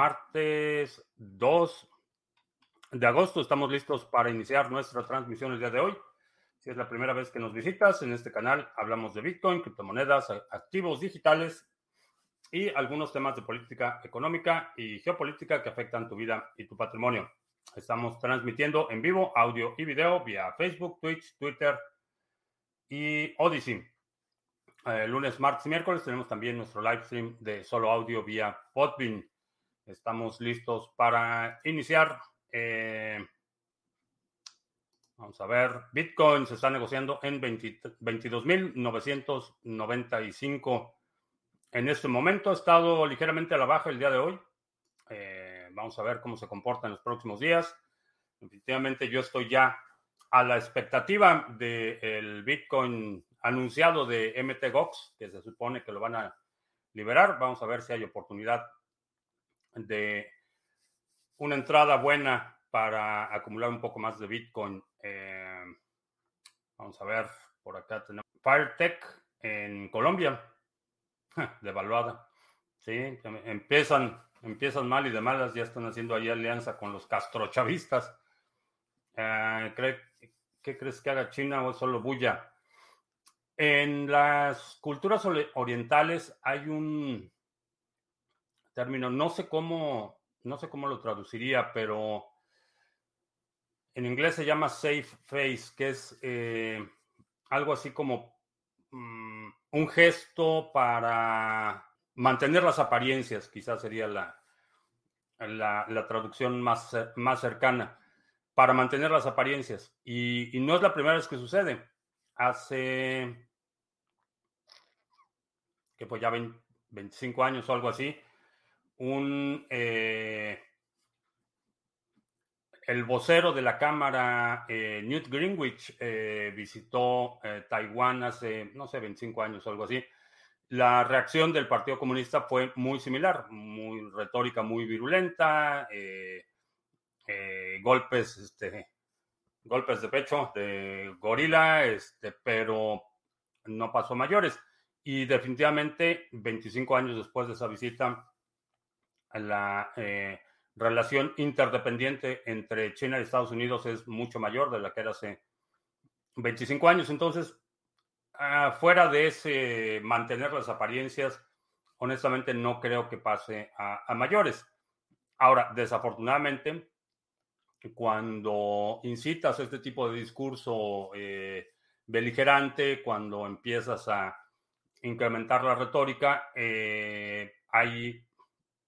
martes 2 de agosto. Estamos listos para iniciar nuestra transmisión el día de hoy. Si es la primera vez que nos visitas, en este canal hablamos de Bitcoin, criptomonedas, activos digitales y algunos temas de política económica y geopolítica que afectan tu vida y tu patrimonio. Estamos transmitiendo en vivo audio y video vía Facebook, Twitch, Twitter y Odyssey. Eh, lunes, martes y miércoles tenemos también nuestro live stream de solo audio vía Podbean. Estamos listos para iniciar. Eh, vamos a ver. Bitcoin se está negociando en 22.995 en este momento. Ha estado ligeramente a la baja el día de hoy. Eh, vamos a ver cómo se comporta en los próximos días. Definitivamente yo estoy ya a la expectativa del Bitcoin anunciado de MTGOX, que se supone que lo van a liberar. Vamos a ver si hay oportunidad de una entrada buena para acumular un poco más de Bitcoin. Eh, vamos a ver, por acá tenemos FireTech en Colombia, devaluada. Sí, empiezan, empiezan mal y de malas, ya están haciendo ahí alianza con los castrochavistas. Eh, ¿Qué crees que haga China o solo bulla? En las culturas orientales hay un término, no sé cómo, no sé cómo lo traduciría, pero en inglés se llama safe face, que es eh, algo así como mm, un gesto para mantener las apariencias, quizás sería la, la, traducción más, más cercana, para mantener las apariencias. Y, y no es la primera vez que sucede. Hace que pues ya 25 años o algo así, un, eh, el vocero de la Cámara, eh, Newt Greenwich, eh, visitó Taiwán hace, no sé, 25 años o algo así. La reacción del Partido Comunista fue muy similar, muy retórica, muy virulenta, golpes, este, golpes de pecho de gorila, este, pero no pasó mayores. Y definitivamente, 25 años después de esa visita, la eh, relación interdependiente entre China y Estados Unidos es mucho mayor de la que era hace 25 años. Entonces, ah, fuera de ese mantener las apariencias, honestamente no creo que pase a, mayores. Ahora, desafortunadamente, cuando incitas a este tipo de discurso eh, beligerante, cuando empiezas a incrementar la retórica, eh, hay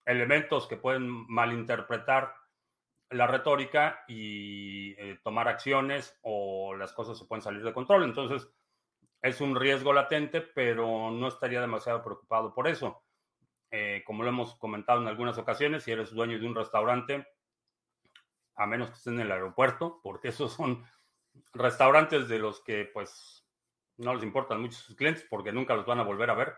elementos que pueden malinterpretar la retórica y eh, tomar acciones o las cosas se pueden salir de control. Entonces, es un riesgo latente, pero no estaría demasiado preocupado por eso. Eh, como lo hemos comentado en algunas ocasiones, si eres dueño de un restaurante, a menos que estés en el aeropuerto, porque esos son restaurantes de los que pues no les importan mucho sus clientes porque nunca los van a volver a ver.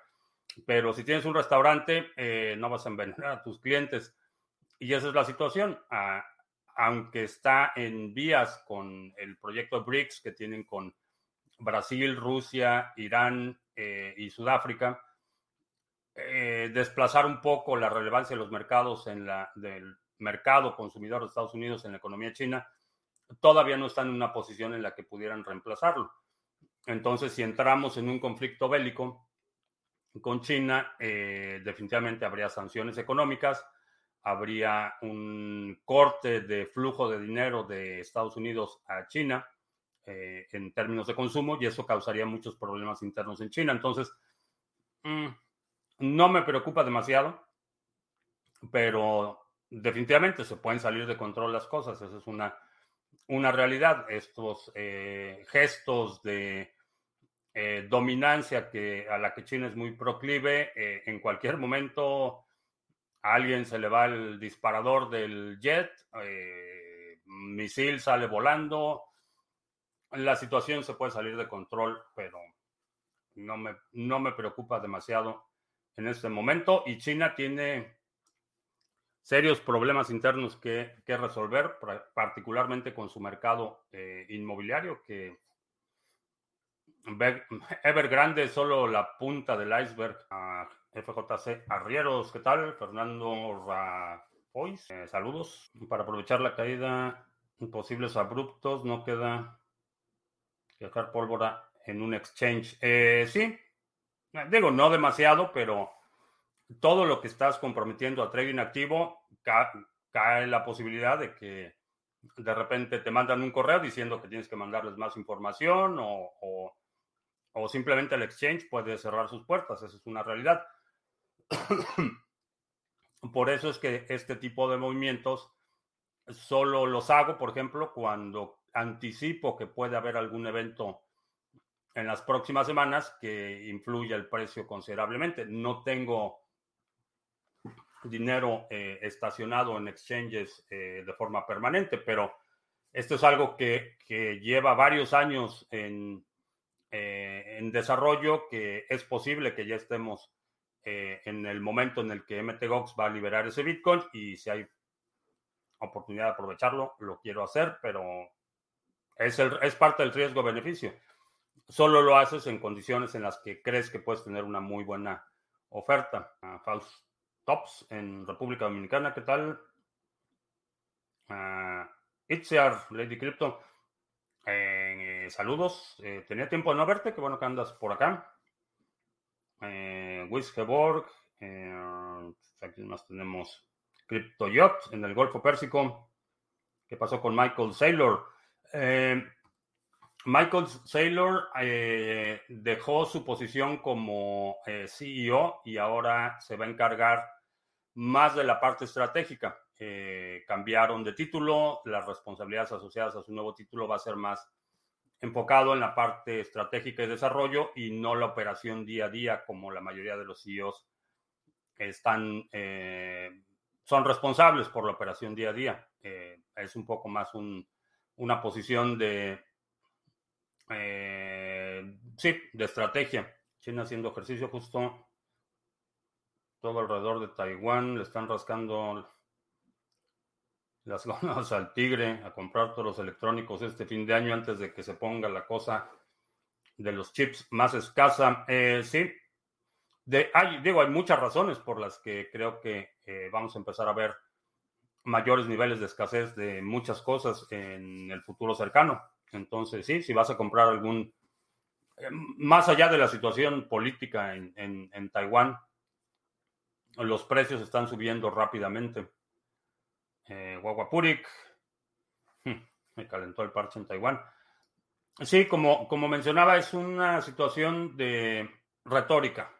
Pero si tienes un restaurante, eh, no vas a envenenar a tus clientes. Y esa es la situación. Ah, aunque está en vías con el proyecto BRICS que tienen con Brasil, Rusia, Irán eh, y Sudáfrica, eh, desplazar un poco la relevancia de los mercados en la, del mercado consumidor de Estados Unidos en la economía china, todavía no están en una posición en la que pudieran reemplazarlo. Entonces, si entramos en un conflicto bélico con China, eh, definitivamente habría sanciones económicas, habría un corte de flujo de dinero de Estados Unidos a China eh, en términos de consumo y eso causaría muchos problemas internos en China. Entonces, mm, no me preocupa demasiado, pero definitivamente se pueden salir de control las cosas. Esa es una, una realidad. Estos eh, gestos de eh, dominancia que, a la que China es muy proclive. Eh, en cualquier momento a alguien se le va el disparador del jet, eh, misil sale volando. La situación se puede salir de control, pero no me, no me preocupa demasiado en este momento. Y China tiene serios problemas internos que, que resolver, particularmente con su mercado inmobiliario, que Evergrande solo la punta del iceberg. FJC Arrieros, ¿qué tal? Fernando Pois. Eh, saludos. Para aprovechar la caída, posibles abruptos, no queda que dejar pólvora en un exchange. Eh, sí, digo, no demasiado, pero todo lo que estás comprometiendo a trading activo, cae la posibilidad de que de repente te mandan un correo diciendo que tienes que mandarles más información o, o simplemente el exchange puede cerrar sus puertas. Esa es una realidad. Por eso es que este tipo de movimientos solo los hago, por ejemplo, cuando anticipo que puede haber algún evento en las próximas semanas que influya el precio considerablemente. No tengo dinero eh, estacionado en exchanges eh, de forma permanente, pero esto es algo que, lleva varios años en, eh, en, desarrollo, que es posible que ya estemos en el momento en el que MTGOX va a liberar ese Bitcoin y si hay oportunidad de aprovecharlo, lo quiero hacer, pero es, el, es parte del riesgo-beneficio. Solo lo haces en condiciones en las que crees que puedes tener una muy buena oferta. Uh, Tops en República Dominicana, ¿qué tal? Uh, Itziar, Lady Crypto. Eh, saludos. Eh, tenía tiempo de no verte, qué bueno que andas por acá. Eh. Eh, aquí más tenemos Crypto Yacht en el Golfo Pérsico. ¿Qué pasó con Michael Saylor? Michael Saylor dejó su posición como CEO y ahora se va a encargar más de la parte estratégica. Cambiaron de título, las responsabilidades asociadas a su nuevo título va a ser más enfocado en la parte estratégica y desarrollo y no la operación día a día como la mayoría de los CEOs están, son responsables por la operación día a día. es un poco más una posición de eh, sí, de estrategia. China haciendo ejercicio justo todo alrededor de Taiwán. Le están rascando las ganas al tigre a comprar todos los electrónicos este fin de año antes de que se ponga la cosa de los chips más escasa. Eh, sí, de, hay, digo, hay muchas razones por las que creo que eh, vamos a empezar a ver mayores niveles de escasez de muchas cosas en el futuro cercano. Entonces, sí, si vas a comprar algún, eh, más allá de la situación política en, Taiwán, los precios están subiendo rápidamente. Eh, me calentó el parche en Taiwán. Sí, como, como mencionaba, es una situación de retórica.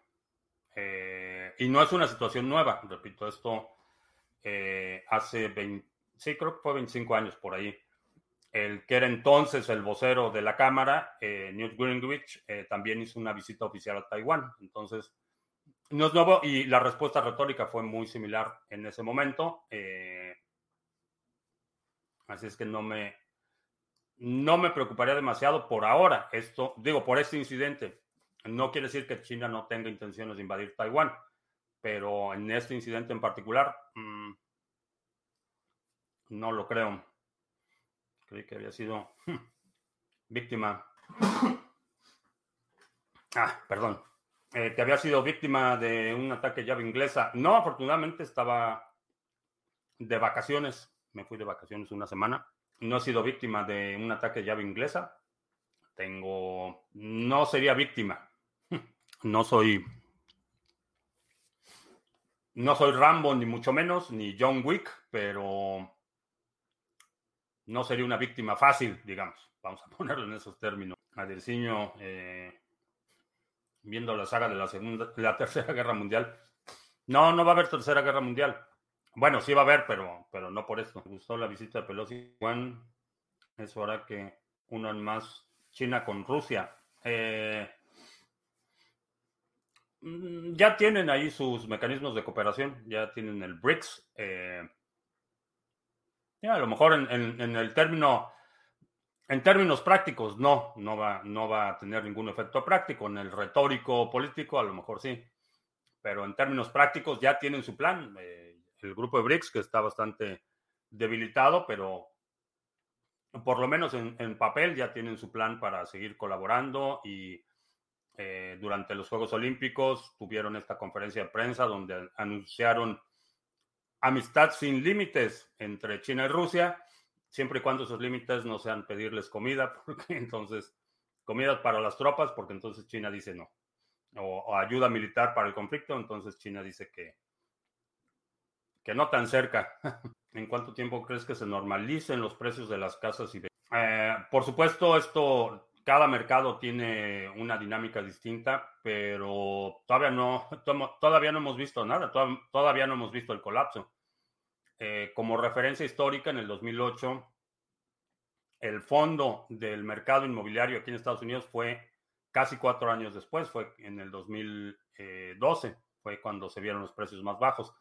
Eh, y no es una situación nueva, repito, esto eh, hace 20, sí, creo que fue 25 años por ahí el que era entonces el vocero de la Cámara, eh, Newt Gingrich, eh, también hizo una visita oficial a Taiwán. Entonces, no es nuevo y la respuesta retórica fue muy similar en ese momento. Así es que no me, no me preocuparía demasiado por ahora. Esto, digo, por este incidente. No quiere decir que China no tenga intenciones de invadir Taiwán, pero en este incidente en particular, mm, no lo creo. Creí que había sido hmm, víctima. Ah, perdón. Eh, que había sido víctima de un ataque llave inglesa. No, afortunadamente estaba de vacaciones. Me fui de vacaciones una semana. No he sido víctima de un ataque llave inglesa. Tengo. No sería víctima. No soy. No soy Rambo, ni mucho menos, ni John Wick, pero no sería una víctima fácil, digamos. Vamos a ponerlo en esos términos. Adelciño, eh, viendo la saga de la segunda, la tercera guerra mundial. No, no va a haber tercera guerra mundial. Bueno, sí va a haber, pero, pero no por esto. Me gustó la visita de Pelosi. Juan, eso hará que unan más China con Rusia. Eh, mm, ya tienen ahí sus mecanismos de cooperación, ya tienen el BRICS. Eh, a lo mejor en, el término, en términos prácticos, no, no va, no va a tener ningún efecto práctico. En el retórico político, a lo mejor sí. Pero en términos prácticos ya tienen su plan. Eh, el grupo de BRICS, que está bastante debilitado, pero por lo menos en, papel ya tienen su plan para seguir colaborando y eh, durante los Juegos Olímpicos tuvieron esta conferencia de prensa donde anunciaron amistad sin límites entre China y Rusia, siempre y cuando esos límites no sean pedirles comida, porque entonces, comida para las tropas, porque entonces China dice no. O, ayuda militar para el conflicto, entonces China dice que, que no tan cerca. ¿En cuánto tiempo crees que se normalicen los precios de las casas y eh, por supuesto, esto cada mercado tiene una dinámica distinta, pero todavía no, todavía no hemos visto nada, todavía no hemos visto el colapso. Eh, como referencia histórica, en el 2008, el fondo del mercado inmobiliario aquí en Estados Unidos fue casi cuatro años después, fue en el 2012, fue cuando se vieron los precios más bajos.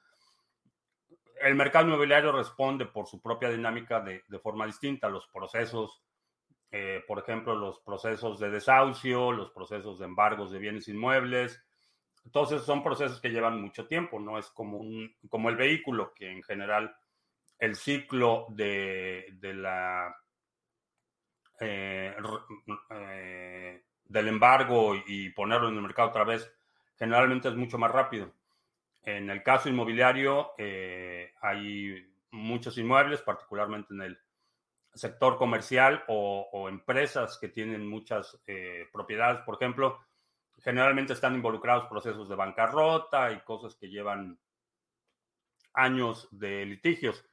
El mercado inmobiliario responde por su propia dinámica de, forma distinta, los procesos eh, por ejemplo, los procesos de desahucio, los procesos de embargos de bienes inmuebles. Entonces son procesos que llevan mucho tiempo, no es como, un, como el vehículo, que en general el ciclo de, de la, eh, eh, del embargo y ponerlo en el mercado otra vez generalmente es mucho más rápido. En el caso inmobiliario hay muchos inmuebles, particularmente en el sector comercial o, empresas que tienen muchas eh, propiedades, por ejemplo, generalmente están involucrados procesos de bancarrota y cosas que llevan años de litigios.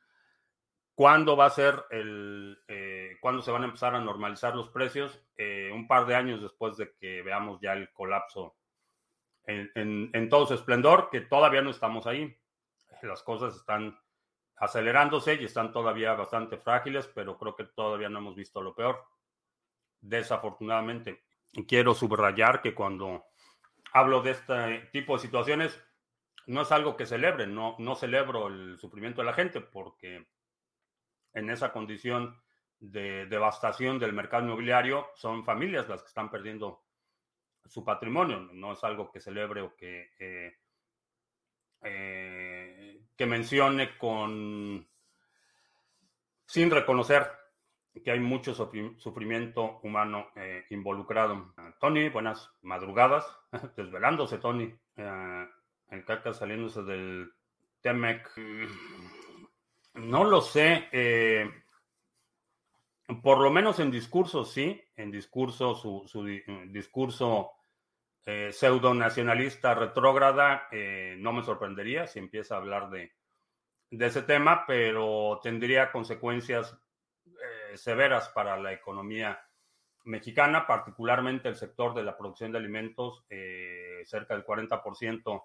¿Cuándo va a ser el, eh, cuándo se van a empezar a normalizar los precios? Eh, un par de años después de que veamos ya el colapso en, todo su esplendor, que todavía no estamos ahí. Las cosas están acelerándose y están todavía bastante frágiles, pero creo que todavía no hemos visto lo peor. Desafortunadamente, quiero subrayar que cuando hablo de este tipo de situaciones, no es algo que celebre, no, no celebro el sufrimiento de la gente, porque en esa condición de devastación del mercado inmobiliario son familias las que están perdiendo su patrimonio, no es algo que celebre o que eh, eh, que mencione con sin reconocer que hay mucho sufrimiento humano eh, involucrado. Tony, buenas madrugadas, desvelándose Tony. Eh, el caca saliéndose del Temec. No lo sé. Por lo menos en discurso sí. En discurso, su, su discurso eh, pseudo nacionalista retrógrada, eh, no me sorprendería si empieza a hablar de, ese tema, pero tendría consecuencias eh, severas para la economía mexicana, particularmente el sector de la producción de alimentos, cerca del 40%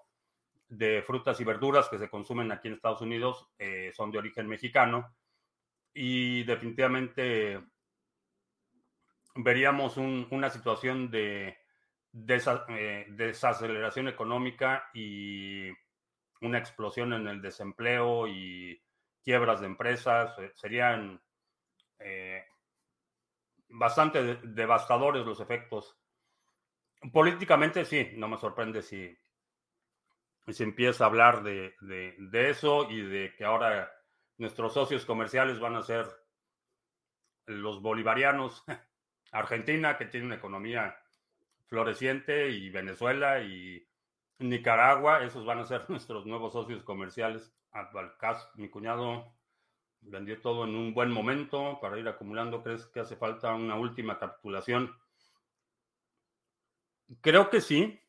de frutas y verduras que se consumen aquí en Estados Unidos son de origen mexicano y definitivamente veríamos una situación de eh, desaceleración económica y una explosión en el desempleo y quiebras de empresas. Eh, serían eh, bastante devastadores los efectos. Políticamente sí, no me sorprende si se empieza a hablar de, eso y de que ahora nuestros socios comerciales van a ser los bolivarianos. Argentina, que tiene una economía floreciente y Venezuela y Nicaragua, esos van a ser nuestros nuevos socios comerciales. Advalcas, mi cuñado vendió todo en un buen momento para ir acumulando. ¿Crees que hace falta una última capitulación? Creo que sí.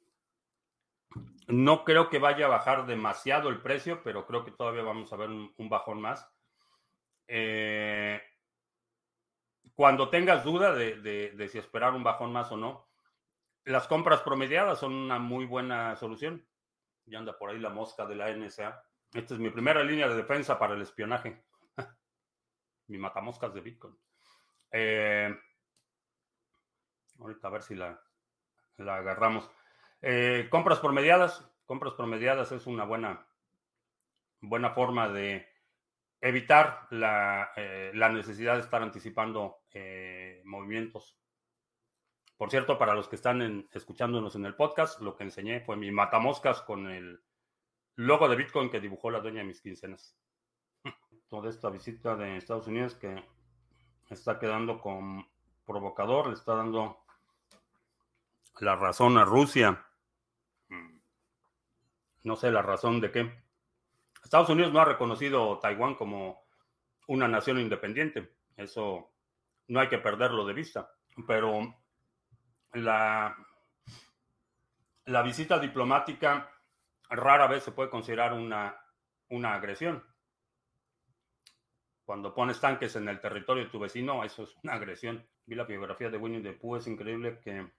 No creo que vaya a bajar demasiado el precio, pero creo que todavía vamos a ver un, bajón más. Eh, cuando tengas duda de si esperar un bajón más o no, las compras promediadas son una muy buena solución. Ya anda por ahí la mosca de la NSA. Esta es mi primera línea de defensa para el espionaje. mi matamoscas de Bitcoin. Eh, ahorita a ver si la, la agarramos. Eh, compras promediadas. Compras promediadas es una buena, buena forma de evitar la, eh, la necesidad de estar anticipando movimientos por cierto, para los que están escuchándonos en el podcast, lo que enseñé fue mi matamoscas con el logo de Bitcoin que dibujó la dueña de mis quincenas. Toda esta visita de Estados Unidos que está quedando con provocador, le está dando la razón a Rusia. No sé la razón de qué. Estados Unidos no ha reconocido Taiwán como una nación independiente. Eso no hay que perderlo de vista. Pero la, la visita diplomática rara vez se puede considerar una, una agresión. Cuando pones tanques en el territorio de tu vecino, eso es una agresión. Vi la biografía de Winnie the Pooh, es increíble que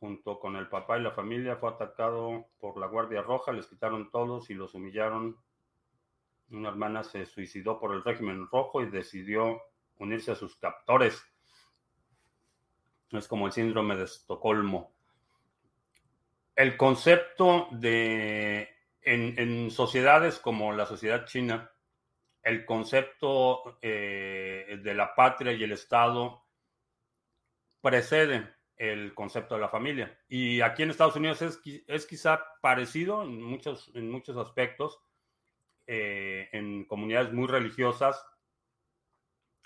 junto con el papá y la familia fue atacado por la Guardia Roja, les quitaron todos y los humillaron. Una hermana se suicidó por el régimen rojo y decidió unirse a sus captores. Es como el síndrome de Estocolmo. El concepto de, en, sociedades como la sociedad china, el concepto eh, de la patria y el Estado precede el concepto de la familia. Y aquí en Estados Unidos es, es quizá parecido en muchos, en muchos aspectos. Eh, en comunidades muy religiosas,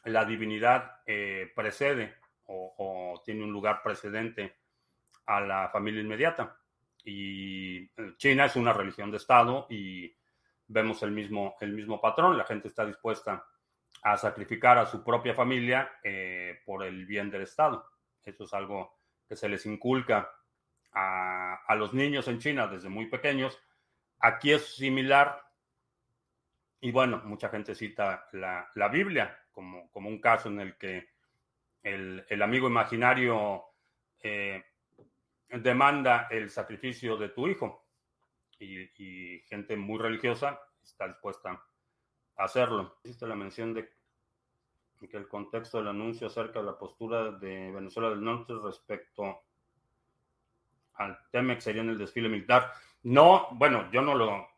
la divinidad eh, precede o, tiene un lugar precedente a la familia inmediata. Y eh, China es una religión de Estado y vemos el mismo, el mismo patrón. La gente está dispuesta a sacrificar a su propia familia por el bien del Estado. Eso es algo que se les inculca a, los niños en China desde muy pequeños. Aquí es similar. Y bueno, mucha gente cita la, la Biblia como, como un caso en el que el, el amigo imaginario eh, demanda el sacrificio de tu hijo y, gente muy religiosa está dispuesta a hacerlo. Existe la mención de que el contexto del anuncio acerca de la postura de Venezuela del Norte respecto al TEMEX sería en el desfile militar. No, bueno, yo no lo,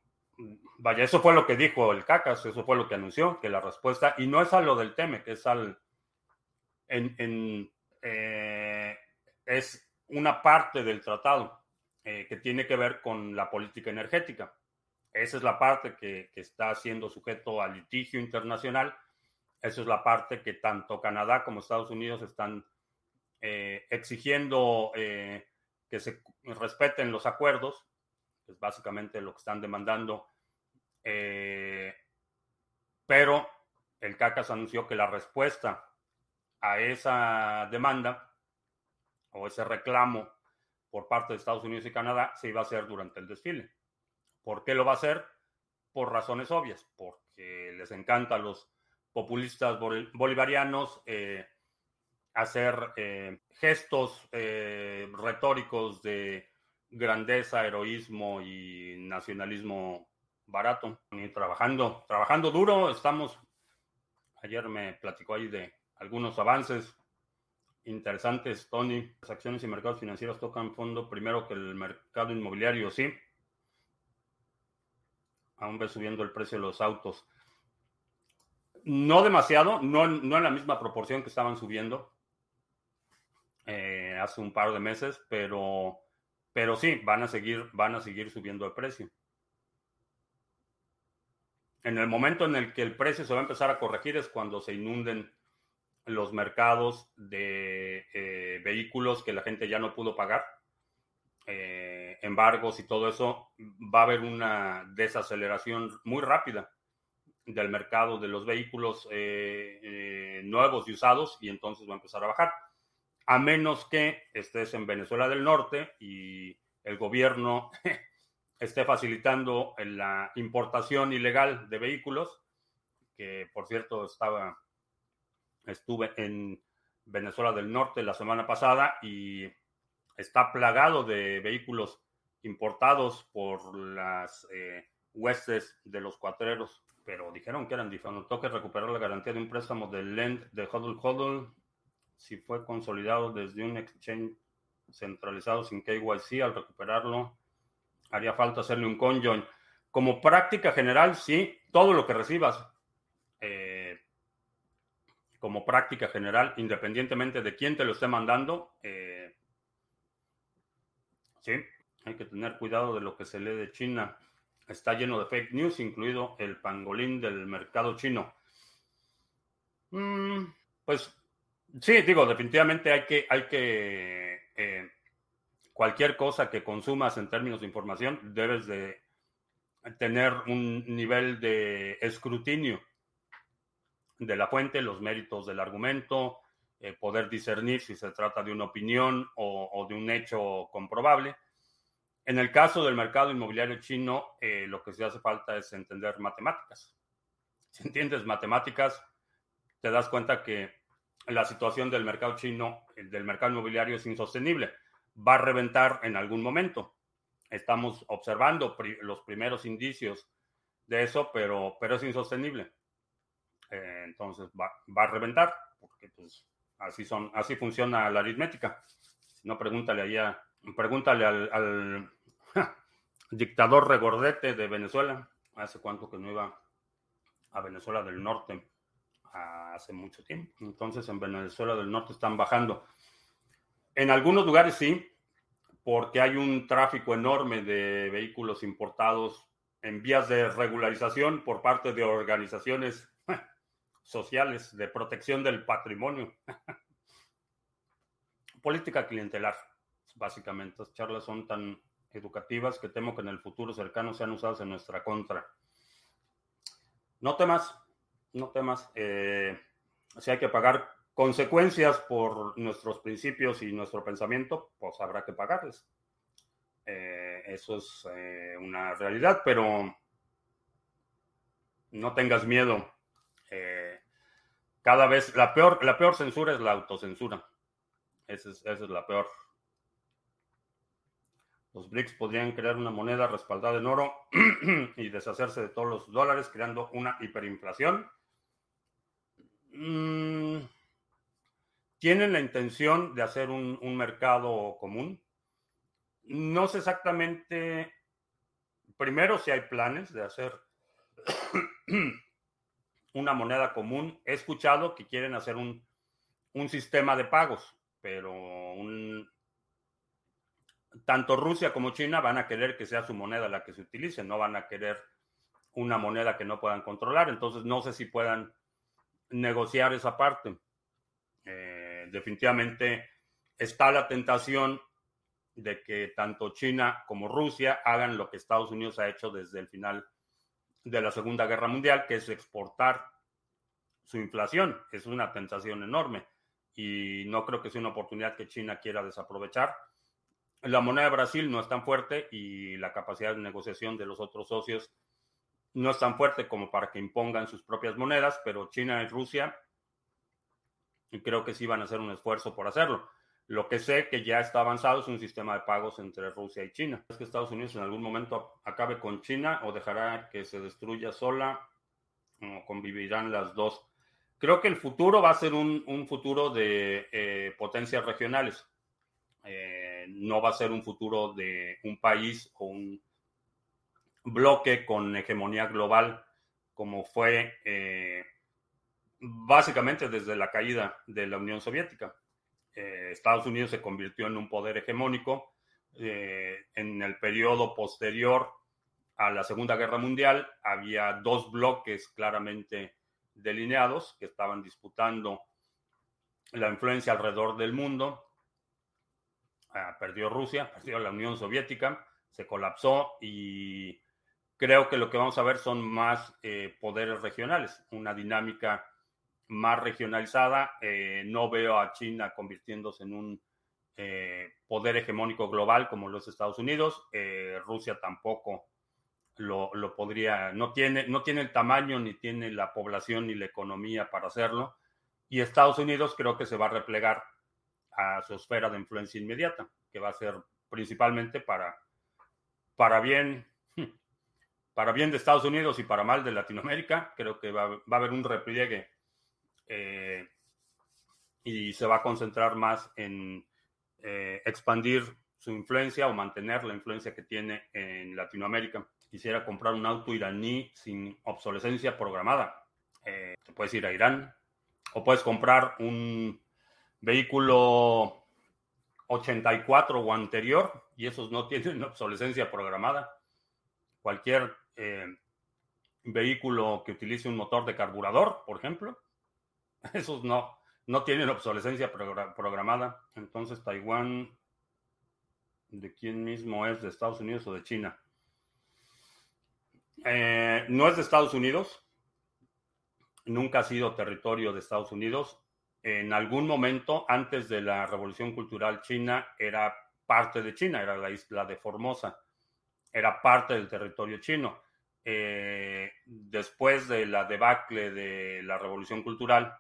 vaya, eso fue lo que dijo el CACAS, eso fue lo que anunció, que la respuesta, y no es a lo del TEMEC, es al, en, eh, es una parte del tratado eh, que tiene que ver con la política energética. Esa es la parte que, está siendo sujeto a litigio internacional. Esa es la parte que tanto Canadá como Estados Unidos están eh, exigiendo que se respeten los acuerdos es básicamente lo que están demandando. Eh, pero el CACAS anunció que la respuesta a esa demanda o ese reclamo por parte de Estados Unidos y Canadá se iba a hacer durante el desfile. ¿Por qué lo va a hacer? Por razones obvias, porque les encanta los populistas bolivarianos eh, hacer eh, gestos retóricos de grandeza, heroísmo y nacionalismo barato. Y trabajando, trabajando duro, estamos. Ayer me platicó ahí de algunos avances interesantes, Tony. Las acciones y mercados financieros tocan fondo primero que el mercado inmobiliario, sí. Aún ve subiendo el precio de los autos. No demasiado, no, no en la misma proporción que estaban subiendo eh, hace un par de meses, pero pero sí, van a seguir, van a seguir subiendo el precio. En el momento en el que el precio se va a empezar a corregir es cuando se inunden los mercados de eh, vehículos que la gente ya no pudo pagar, eh, embargos y todo eso, va a haber una desaceleración muy rápida del mercado de los vehículos eh, nuevos y usados y entonces va a empezar a bajar. A menos que estés en Venezuela del Norte y el gobierno esté facilitando la importación ilegal de vehículos, que por cierto estaba, estuve en Venezuela del Norte la semana pasada y está plagado de vehículos importados por las eh, huestes de los cuatreros, pero dijeron que eran diferentes. Toque recuperar la garantía de un préstamo del Lend de Hodl Hodl si fue consolidado desde un exchange centralizado sin KYC, al recuperarlo, haría falta hacerle un conjoin. Como práctica general, sí, todo lo que recibas, eh, como práctica general, independientemente de quién te lo esté mandando, eh, sí, hay que tener cuidado de lo que se lee de China. Está lleno de fake news, incluido el pangolín del mercado chino. Mm, pues Sí, digo, definitivamente hay que, hay que eh, cualquier cosa que consumas en términos de información, debes de tener un nivel de escrutinio de la fuente, los méritos del argumento, eh, poder discernir si se trata de una opinión o, de un hecho comprobable. En el caso del mercado inmobiliario chino, eh, lo que sí hace falta es entender matemáticas. Si entiendes matemáticas, te das cuenta que la situación del mercado chino, del mercado inmobiliario es insostenible. Va a reventar en algún momento. Estamos observando los primeros indicios de eso, pero, pero es insostenible. Eh, entonces va, va, a reventar, porque pues Así son, así funciona la aritmética. no, pregúntale allá, pregúntale al, dictador regordete de Venezuela. Hace cuánto que no iba a Venezuela del Norte. Hace mucho tiempo. Entonces en Venezuela del Norte están bajando. En algunos lugares sí, porque hay un tráfico enorme de vehículos importados en vías de regularización por parte de organizaciones sociales de protección del patrimonio. Política clientelar, básicamente. Las charlas son tan educativas que temo que en el futuro cercano sean usadas en nuestra contra. No temas, no temas. Eh, si hay que pagar consecuencias por nuestros principios y nuestro pensamiento, pues habrá que pagarles. Eh, eso es eh, una realidad, pero no tengas miedo cada vez, la peor, la peor censura es la autocensura. Esa es, esa es la peor. Los BRICS podrían crear una moneda respaldada en oro y deshacerse de todos los dólares, creando una hiperinflación. Mm, tienen la intención de hacer un, un, mercado común. No sé exactamente, primero si hay planes de hacer una moneda común. He escuchado que quieren hacer un, sistema de pagos, pero tanto Rusia como China van a querer que sea su moneda la que se utilice, no van a querer una moneda que no puedan controlar. Entonces no sé si puedan negociar esa parte. Eh, definitivamente está la tentación de que tanto China como Rusia hagan lo que Estados Unidos ha hecho desde el final de la Segunda Guerra Mundial, que es exportar su inflación. Es una tentación enorme y no creo que sea una oportunidad que China quiera desaprovechar. La moneda de Brasil no es tan fuerte y la capacidad de negociación de los otros socios no es tan fuerte como para que impongan sus propias monedas, pero China y Rusia creo que sí van a hacer un esfuerzo por hacerlo. Lo que sé que ya está avanzado es un sistema de pagos entre Rusia y China. ¿Es que Estados Unidos en algún momento acabe con China o dejará que se destruya sola o convivirán las dos? Creo que el futuro va a ser un, futuro de eh, potencias regionales. Eh, no va a ser un futuro de un país o un bloque con hegemonía global como fue eh, básicamente desde la caída de la Unión Soviética. Eh, Estados Unidos se convirtió en un poder hegemónico. En el periodo posterior a la Segunda Guerra Mundial había dos bloques claramente delineados que estaban disputando la influencia alrededor del mundo. Ah, perdió Rusia, perdió la Unión Soviética, se colapsó y creo que lo que vamos a ver son más eh, poderes regionales, una dinámica más regionalizada. Eh, no veo a China convirtiéndose en un eh, poder hegemónico global como los Estados Unidos. Eh, Rusia tampoco lo, podría, no tiene, no tiene el tamaño, ni tiene la población, ni la economía para hacerlo. Y Estados Unidos creo que se va a replegar a su esfera de influencia inmediata, que va a ser principalmente para, para bien para bien de Estados Unidos y para mal de Latinoamérica, creo que va, a haber un repliegue eh, y se va a concentrar más en eh, expandir su influencia o mantener la influencia que tiene en Latinoamérica. Quisiera comprar un auto iraní sin obsolescencia programada. Eh, te puedes ir a Irán o puedes comprar un vehículo 84 o anterior y esos no tienen obsolescencia programada. Cualquier vehículo que utilice un motor de carburador, por ejemplo, Esos no, no tienen obsolescencia programada. Entonces, Taiwán, ¿de quién mismo es? ¿De Estados Unidos o de China? Eh, no es de Estados Unidos, nunca ha sido territorio de Estados Unidos. En algún momento, antes de la Revolución Cultural China, era parte de China, era la isla de Formosa, era parte del territorio chino. Eh, después de la debacle de la Revolución Cultural,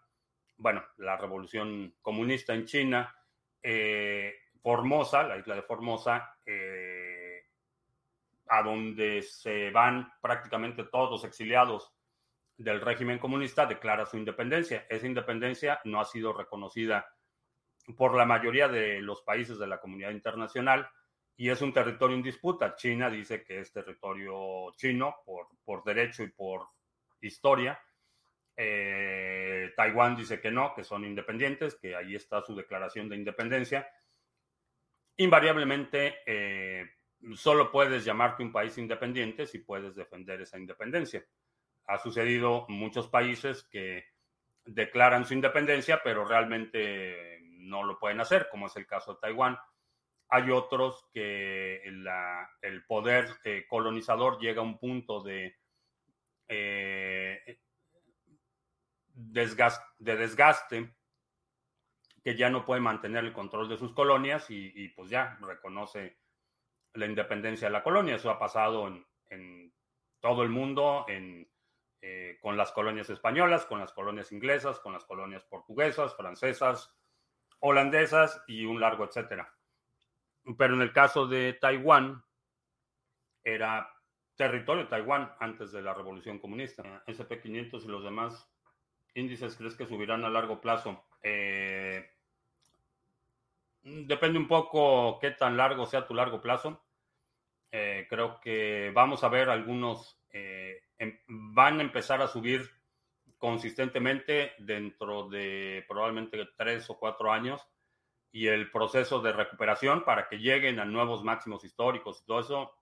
bueno, la Revolución Comunista en China, eh, Formosa, la isla de Formosa, eh, a donde se van prácticamente todos los exiliados del régimen comunista, declara su independencia. Esa independencia no ha sido reconocida por la mayoría de los países de la comunidad internacional y es un territorio en disputa. China dice que es territorio chino por, por derecho y por historia. Eh, Taiwán dice que no, que son independientes, que ahí está su declaración de independencia. Invariablemente, eh, solo puedes llamarte un país independiente si puedes defender esa independencia. Ha sucedido en muchos países que declaran su independencia, pero realmente no lo pueden hacer, como es el caso de Taiwán. Hay otros que el poder eh, colonizador llega a un punto de, eh, desgaste, de desgaste que ya no puede mantener el control de sus colonias y, pues ya reconoce la independencia de la colonia. Eso ha pasado en, todo el mundo, en, eh, con las colonias españolas, con las colonias inglesas, con las colonias portuguesas, francesas, holandesas y un largo etcétera. Pero en el caso de Taiwán, era territorio de Taiwán antes de la revolución comunista. SP500 y los demás índices crees que subirán a largo plazo. Eh, depende un poco qué tan largo sea tu largo plazo. Eh, creo que vamos a ver algunos, van a empezar a subir consistentemente dentro de probablemente tres o cuatro años y el proceso de recuperación para que lleguen a nuevos máximos históricos y todo eso,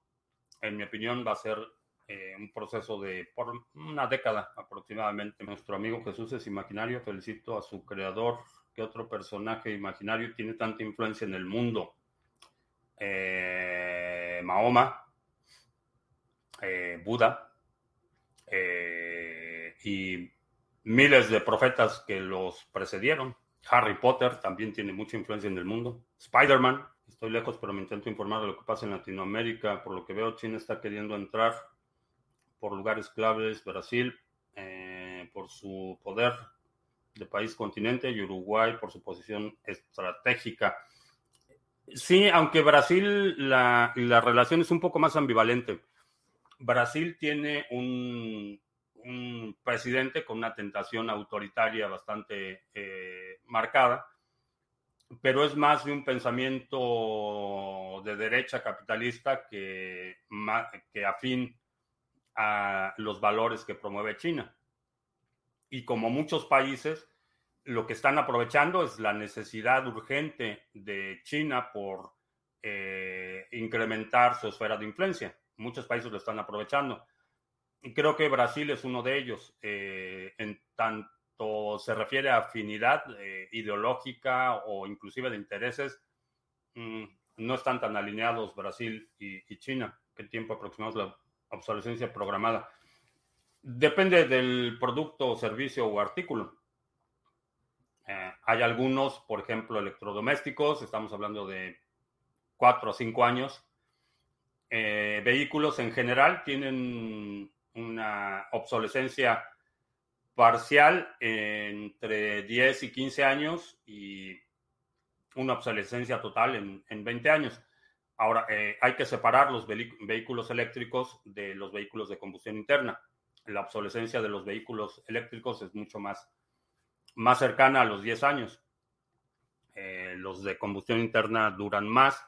en mi opinión, va a ser eh, un proceso de por una década aproximadamente. Nuestro amigo Jesús es imaginario, felicito a su creador. ¿Qué otro personaje imaginario tiene tanta influencia en el mundo? Eh, Mahoma, eh, Buda y miles de profetas que los precedieron. Harry Potter también tiene mucha influencia en el mundo. Spider-Man, estoy lejos, pero me intento informar de lo que pasa en Latinoamérica. Por lo que veo, China está queriendo entrar por lugares claves, Brasil, eh, por su poder de país continente, y Uruguay por su posición estratégica. Sí, aunque Brasil, la, la relación es un poco más ambivalente. Brasil tiene un, presidente con una tentación autoritaria bastante eh, marcada, pero es más de un pensamiento de derecha capitalista que, que afín a los valores que promueve China. Y como muchos países, lo que están aprovechando es la necesidad urgente de China por eh, incrementar su esfera de influencia. Muchos países lo están aprovechando creo que Brasil es uno de ellos. Eh, en tanto se refiere a afinidad eh, ideológica o inclusive de intereses, mm, no están tan alineados Brasil y, China. ¿Qué tiempo aproximado la obsolescencia programada? Depende del producto, servicio o artículo. Eh, hay algunos, por ejemplo, electrodomésticos, estamos hablando de cuatro o cinco años. Vehículos en general tienen una obsolescencia parcial entre 10 y 15 años y una obsolescencia total en, en 20 años. Ahora, eh, hay que separar los vehículos eléctricos de los vehículos de combustión interna. La obsolescencia de los vehículos eléctricos es mucho más, más cercana a los 10 años. Eh, los de combustión interna duran más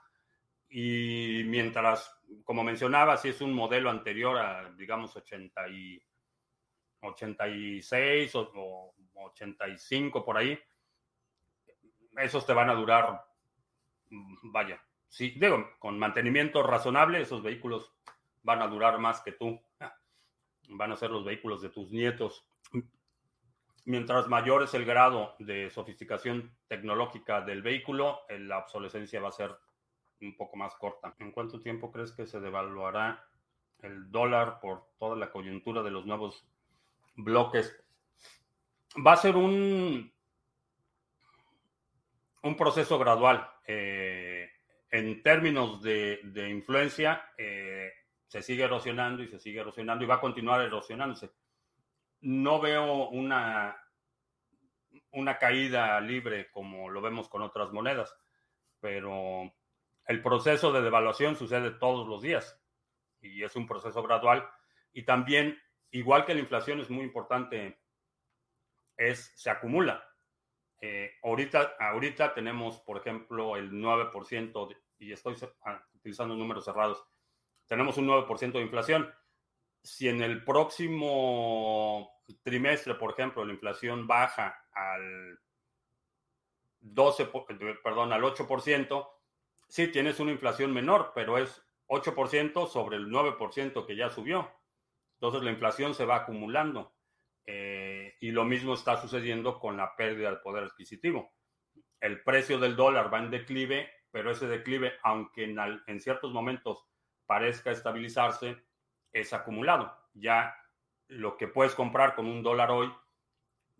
y mientras como mencionaba, si es un modelo anterior a, digamos, 80 y, 86 o, 85 por ahí, esos te van a durar, vaya, sí, digo, con mantenimiento razonable, esos vehículos van a durar más que tú. Van a ser los vehículos de tus nietos. Mientras mayor es el grado de sofisticación tecnológica del vehículo, la obsolescencia va a ser un poco más corta. ¿En cuánto tiempo crees que se devaluará el dólar por toda la coyuntura de los nuevos bloques. Va a ser un, un proceso gradual. Eh, en términos de, influencia, eh, se sigue erosionando y se sigue erosionando y va a continuar erosionándose. No veo una, una caída libre como lo vemos con otras monedas, pero el proceso de devaluación sucede todos los días y es un proceso gradual. Y también, igual que la inflación es muy importante, es, se acumula. Eh, ahorita, ahorita tenemos, por ejemplo, el 9%, y estoy ah, utilizando números cerrados, tenemos un 9% de inflación. Si en el próximo trimestre, por ejemplo, la inflación baja al 12, perdón, al 8%, sí tienes una inflación menor, pero es 8% sobre el 9% que ya subió. Entonces la inflación se va acumulando. Eh, y lo mismo está sucediendo con la pérdida de poder adquisitivo. El precio del dólar va en declive, pero ese declive, aunque en, en ciertos momentos parezca estabilizarse, es acumulado. Ya lo que puedes comprar con un dólar hoy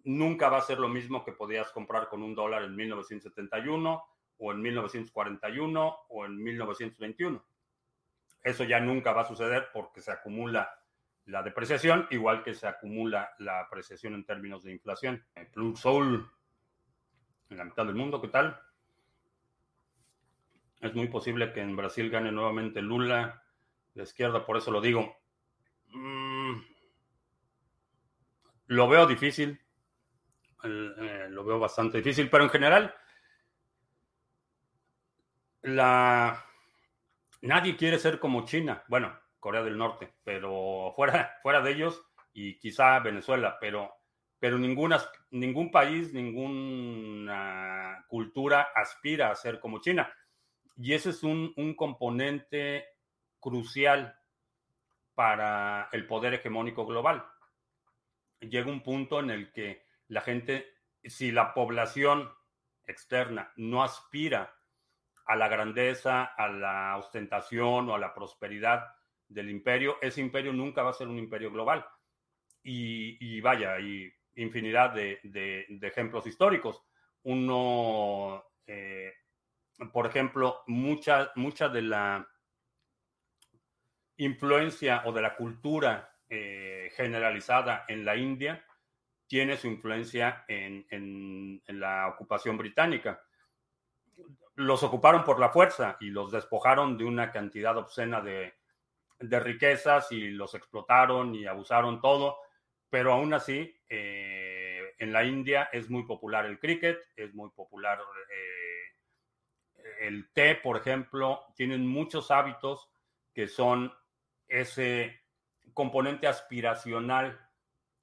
nunca va a ser lo mismo que podías comprar con un dólar en 1971 o en 1941 o en 1921. Eso ya nunca va a suceder porque se acumula la depreciación, igual que se acumula la apreciación en términos de inflación. El Plus Soul en la mitad del mundo, ¿qué tal? Es muy posible que en Brasil gane nuevamente Lula, la izquierda, por eso lo digo. Mm, lo veo difícil, eh, lo veo bastante difícil, pero en general, la Nadie quiere ser como China, bueno, Corea del Norte, pero fuera, fuera de ellos y quizá Venezuela, pero, pero ninguna, ningún país, ninguna cultura aspira a ser como China. Y ese es un, un componente crucial para el poder hegemónico global. Llega un punto en el que la gente, si la población externa no aspira a la grandeza, a la ostentación o a la prosperidad del imperio, ese imperio nunca va a ser un imperio global. Y, vaya, hay infinidad de, ejemplos históricos. Uno, eh, por ejemplo, mucha, mucha de la influencia o de la cultura eh, generalizada en la India tiene su influencia en la ocupación británica los ocuparon por la fuerza y los despojaron de una cantidad obscena de, riquezas y los explotaron y abusaron todo, pero aún así eh, en la India es muy popular el cricket, es muy popular eh, el té, por ejemplo, tienen muchos hábitos que son ese componente aspiracional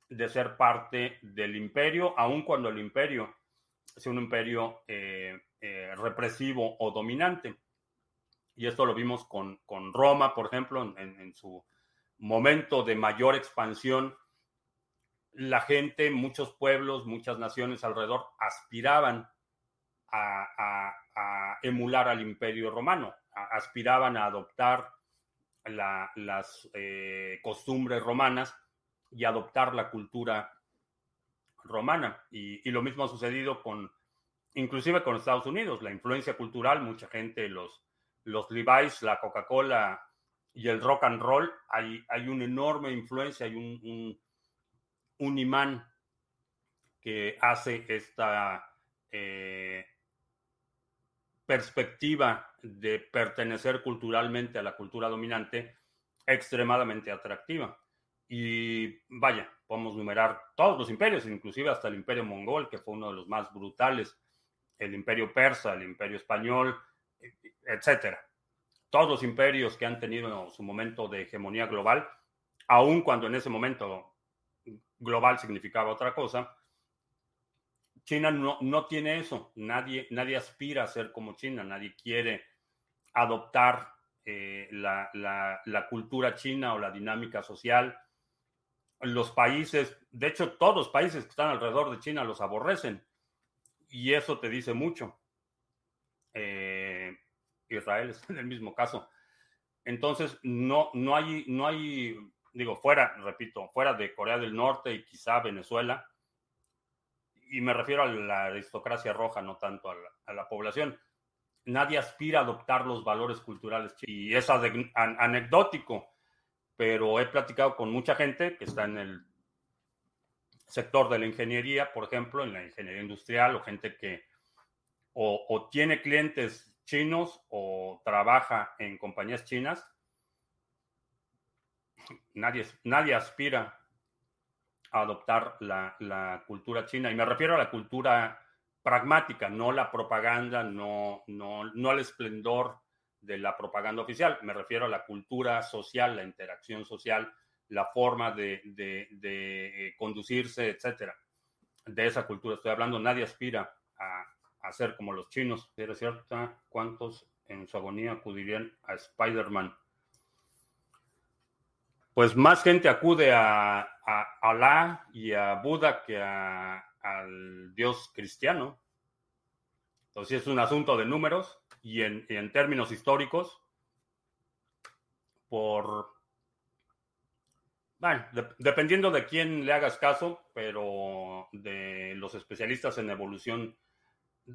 de ser parte del imperio, aun cuando el imperio sea un imperio eh, eh, represivo o dominante. Y esto lo vimos con, con Roma, por ejemplo, en, su momento de mayor expansión. La gente, muchos pueblos, muchas naciones alrededor aspiraban a, emular al imperio romano, aspiraban a adoptar las eh, costumbres romanas y adoptar la cultura romana. Y, y, lo mismo ha sucedido con inclusive con Estados Unidos, la influencia cultural, mucha gente, los, los Levi's, la Coca-Cola y el rock and roll, hay, hay una enorme influencia, hay un, un, imán que hace esta eh, perspectiva de pertenecer culturalmente a la cultura dominante extremadamente atractiva. Y vaya, podemos numerar todos los imperios, inclusive hasta el imperio mongol, que fue uno de los más brutales el imperio persa, el imperio español, etcétera. Todos los imperios que han tenido su momento de hegemonía global, aun cuando en ese momento global significaba otra cosa, China no, no tiene eso. Nadie, nadie aspira a ser como China, nadie quiere adoptar eh, la, la, cultura china o la dinámica social. Los países, de hecho, todos los países que están alrededor de China los aborrecen y eso te dice mucho. Eh, Israel es en el mismo caso. Entonces, no, no, hay, no hay, digo, fuera, repito, fuera de Corea del Norte y quizá Venezuela, y me refiero a la aristocracia roja, no tanto a la, a la población, nadie aspira a adoptar los valores culturales y es anecdótico, pero he platicado con mucha gente que está en el sector de la ingeniería, por ejemplo, en la ingeniería industrial, o gente que o, tiene clientes chinos o trabaja en compañías chinas. Nadie, nadie aspira a adoptar la, la cultura china, y me refiero a la cultura pragmática, no la propaganda, no, no, no el esplendor de la propaganda oficial. Me refiero a la cultura social, la interacción social, la forma de, de, conducirse, etcétera. De esa cultura estoy hablando. Nadie aspira a, ser como los chinos. ¿Era cierta cuántos en su agonía acudirían a Spider-Man? Pues más gente acude a, a Alá y a Buda que al Dios cristiano. Entonces es un asunto de números y en, en términos históricos, por, bueno, dependiendo de quién le hagas caso, pero de los especialistas en evolución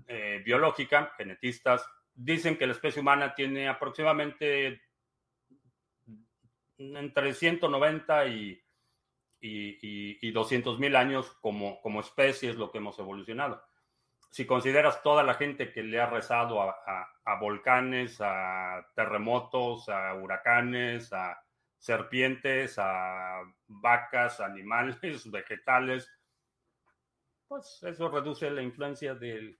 eh, biológica, genetistas, dicen que la especie humana tiene aproximadamente entre 190 y y, y, 200 mil años como, como especie es lo que hemos evolucionado. Si consideras toda la gente que le ha rezado a, a, volcanes, a terremotos, a huracanes, a serpientes, a vacas, animales, vegetales, pues eso reduce la influencia del,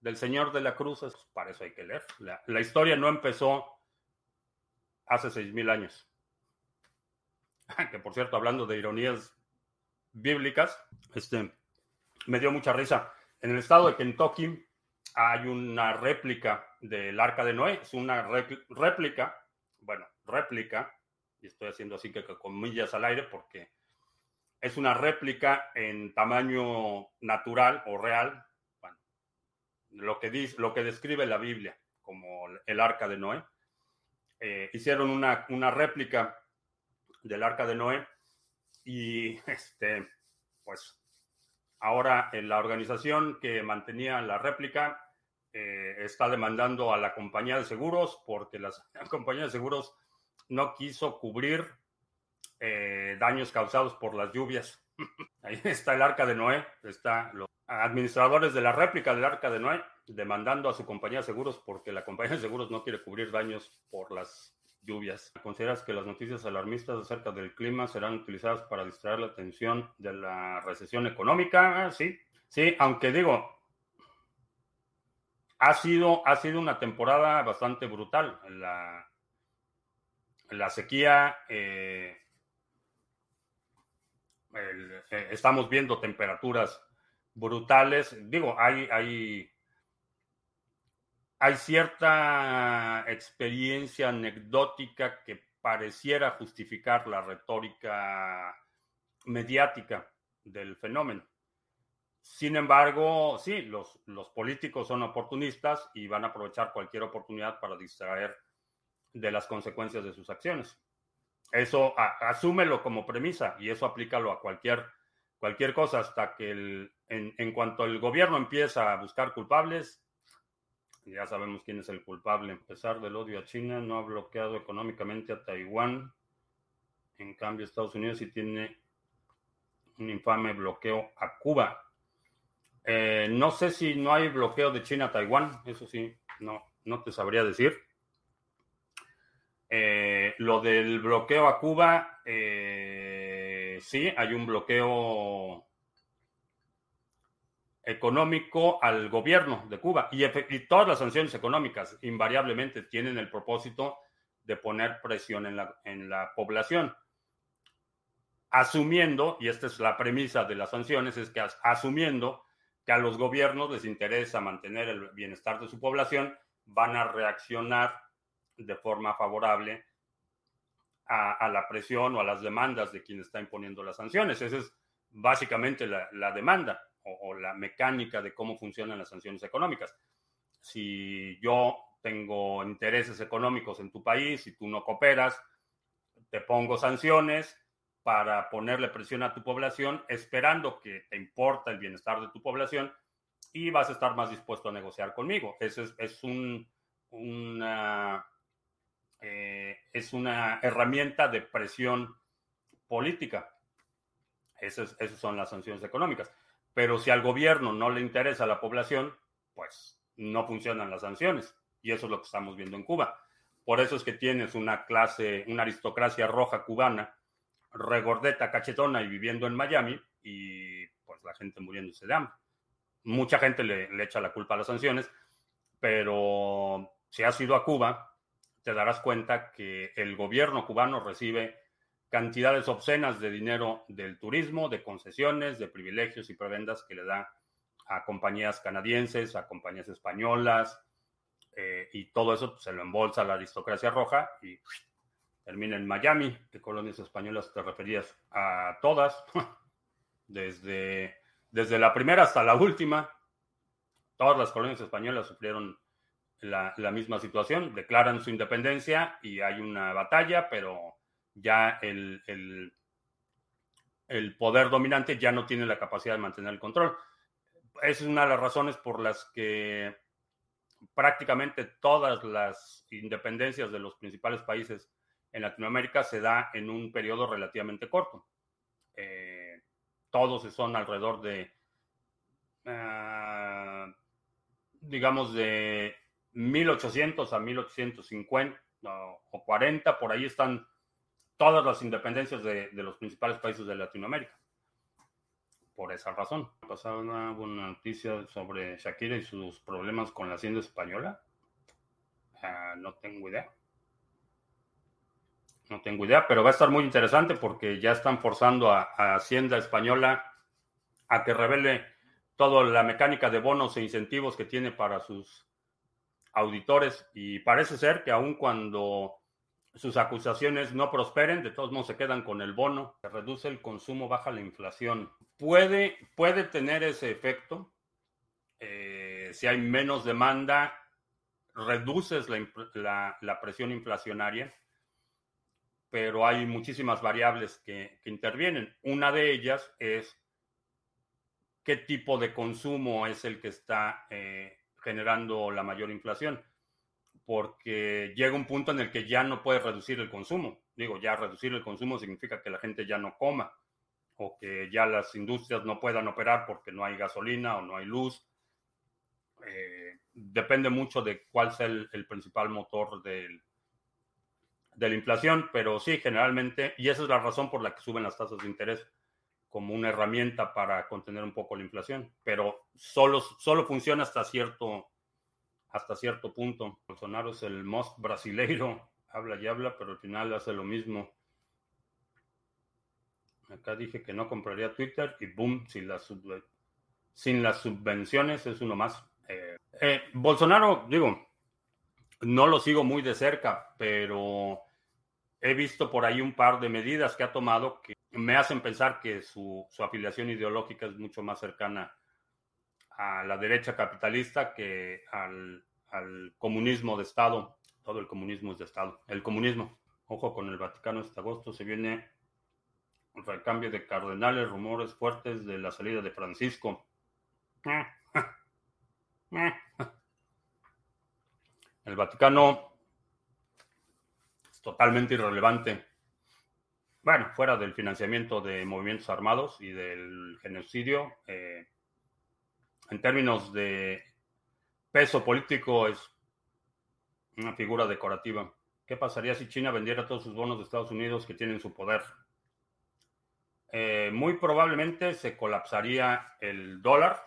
del Señor de la Cruz. Para eso hay que leer. La, historia no empezó hace seis mil años. que por cierto, hablando de ironías bíblicas, este, me dio mucha risa. En el estado de Kentucky hay una réplica del arca de Noé, es una réplica, bueno, réplica, y estoy haciendo así que con comillas al aire porque es una réplica en tamaño natural o real, bueno, lo que, dice, lo que describe la Biblia como el arca de Noé. Eh, hicieron una, una réplica del arca de Noé. Y este, pues ahora en la organización que mantenía la réplica eh, está demandando a la compañía de seguros porque la, compañía de seguros no quiso cubrir eh, daños causados por las lluvias. Ahí está el arca de Noé, está los administradores de la réplica del arca de Noé demandando a su compañía de seguros porque la compañía de seguros no quiere cubrir daños por las lluvias. ¿Consideras que las noticias alarmistas acerca del clima serán utilizadas para distraer la atención de la recesión económica? Sí, sí, aunque digo, ha sido, ha sido una temporada bastante brutal. La, la sequía, eh, eh, estamos viendo temperaturas brutales. Digo, hay, hay hay cierta experiencia anecdótica que pareciera justificar la retórica mediática del fenómeno. Sin embargo, sí, los, los políticos son oportunistas y van a aprovechar cualquier oportunidad para distraer de las consecuencias de sus acciones. Eso asúmelo como premisa y eso aplícalo a cualquier, cualquier cosa hasta que el, en, en cuanto el gobierno empieza a buscar culpables, ya sabemos quién es el culpable. A pesar del odio a China, no ha bloqueado económicamente a Taiwán. En cambio, Estados Unidos sí tiene un infame bloqueo a Cuba. Eh, no sé si no hay bloqueo de China a Taiwán, eso sí, no, no te sabría decir. Eh, lo del bloqueo a Cuba, eh, sí, hay un bloqueo económico al gobierno de Cuba. Y, todas las sanciones económicas invariablemente tienen el propósito de poner presión en la, en la población. Asumiendo, y esta es la premisa de las sanciones, es que asumiendo que a los gobiernos les interesa mantener el bienestar de su población, van a reaccionar de forma favorable a, la presión o a las demandas de quien está imponiendo las sanciones. Esa es básicamente la demanda o, la mecánica de cómo funcionan las sanciones económicas. Si yo tengo intereses económicos en tu país y tú no cooperas, te pongo sanciones para ponerle presión a tu población, esperando que te importa el bienestar de tu población y vas a estar más dispuesto a negociar conmigo. Eso es, un, una, eh, es una herramienta de presión política. Esas, esas son las sanciones económicas. Pero si al gobierno no le interesa a la población, pues no funcionan las sanciones. Y eso es lo que estamos viendo en Cuba. Por eso es que tienes una clase, una aristocracia roja cubana, regordeta, cachetona y viviendo en Miami, y pues la gente muriéndose de hambre. Mucha gente le, le echa la culpa a las sanciones, pero si has ido a Cuba, te darás cuenta que el gobierno cubano recibe cantidades obscenas de dinero del turismo, de concesiones, de privilegios y prebendas que le da a compañías canadienses, a compañías españolas, eh, y todo eso pues, se lo embolsa la aristocracia roja y termina en Miami. ¿Qué colonias españolas te referías? A todas, desde, desde la primera hasta la última. Todas las colonias españolas sufrieron la, misma situación, declaran su independencia y hay una batalla, pero ya el, el, poder dominante ya no tiene la capacidad de mantener el control. Esa es una de las razones por las que prácticamente todas las independencias de los principales países en Latinoamérica se da en un periodo relativamente corto. Eh, todos son alrededor de, uh, digamos, de 1800 a 1850 no, o 40, por ahí están todas las independencias de, los principales países de Latinoamérica. Por esa razón. Pasaba una buena noticia sobre Shakira y sus problemas con la hacienda española. Uh, no tengo idea. No tengo idea, pero va a estar muy interesante porque ya están forzando a Hacienda Española a que revele toda la mecánica de bonos e incentivos que tiene para sus auditores. Y parece ser que aun cuando sus acusaciones no prosperen, de todos modos se quedan con el bono, se reduce el consumo, baja la inflación. Puede, puede tener ese efecto. Eh, si hay menos demanda, reduces la, presión inflacionaria, pero hay muchísimas variables que, que intervienen. Una de ellas es qué tipo de consumo es el que está eh, generando la mayor inflación porque llega un punto en el que ya no puedes reducir el consumo. Digo, ya reducir el consumo significa que la gente ya no coma o que ya las industrias no puedan operar porque no hay gasolina o no hay luz. Eh, depende mucho de cuál sea el, el principal motor del, de la inflación, pero sí, generalmente, y esa es la razón por la que suben las tasas de interés como una herramienta para contener un poco la inflación, pero solo, solo funciona hasta cierto hasta cierto punto. Bolsonaro es el most brasileiro, habla y habla, pero al final hace lo mismo. Acá dije que no compraría Twitter y boom, sin las, subvenciones es uno más. Eh, eh, Bolsonaro, digo, no lo sigo muy de cerca, pero he visto por ahí un par de medidas que ha tomado que me hacen pensar que su, su afiliación ideológica es mucho más cercana a la derecha capitalista que al, al, comunismo de Estado. Todo el comunismo es de Estado. El comunismo. Ojo con el Vaticano este agosto. Se viene un recambio de cardenales, rumores fuertes de la salida de Francisco. El Vaticano es totalmente irrelevante. Bueno, fuera del financiamiento de movimientos armados y del genocidio, eh, en términos de peso político es una figura decorativa. ¿Qué pasaría si China vendiera todos sus bonos de Estados Unidos que tienen su poder? Eh, muy probablemente se colapsaría el dólar,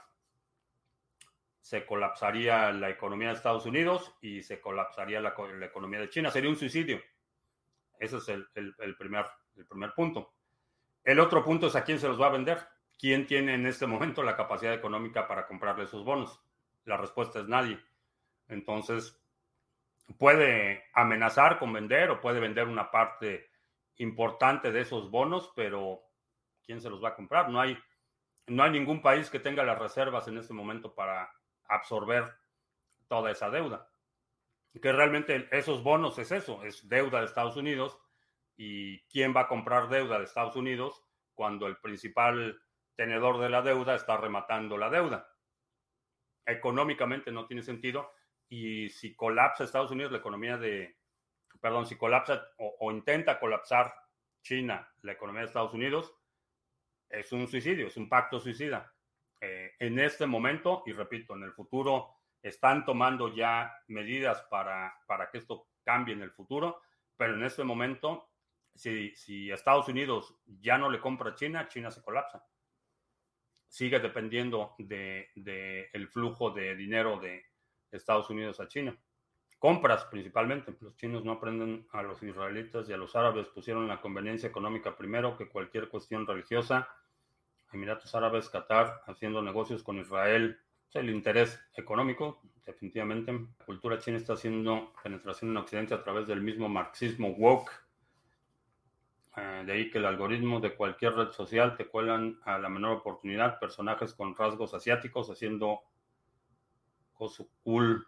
se colapsaría la economía de Estados Unidos y se colapsaría la, la economía de China. Sería un suicidio. Ese es el, el, el, primer, el primer punto. El otro punto es a quién se los va a vender. ¿Quién tiene en este momento la capacidad económica para comprarle esos bonos? La respuesta es nadie. Entonces, puede amenazar con vender o puede vender una parte importante de esos bonos, pero ¿quién se los va a comprar? No hay, no hay ningún país que tenga las reservas en este momento para absorber toda esa deuda. que realmente esos bonos es eso, es deuda de Estados Unidos. ¿Y quién va a comprar deuda de Estados Unidos cuando el principal tenedor de la deuda está rematando la deuda? Económicamente no tiene sentido. Y si colapsa Estados Unidos la economía de, perdón, si colapsa o, intenta colapsar China la economía de Estados Unidos, es un suicidio, es un pacto suicida. Eh, en este momento, y repito, en el futuro están tomando ya medidas para, para que esto cambie en el futuro, pero en este momento, si, si Estados Unidos ya no le compra a China, China se colapsa. Sigue dependiendo del de, el flujo de dinero de Estados Unidos a China. Compras principalmente. Los chinos no aprenden a los israelitas y a los árabes. Pusieron la conveniencia económica primero que cualquier cuestión religiosa. Emiratos Árabes, Qatar, haciendo negocios con Israel, el interés económico, definitivamente. La cultura china está haciendo penetración en Occidente a través del mismo marxismo woke. Eh, de ahí que el algoritmo de cualquier red social te cuelan a la menor oportunidad personajes con rasgos asiáticos haciendo cosas cool.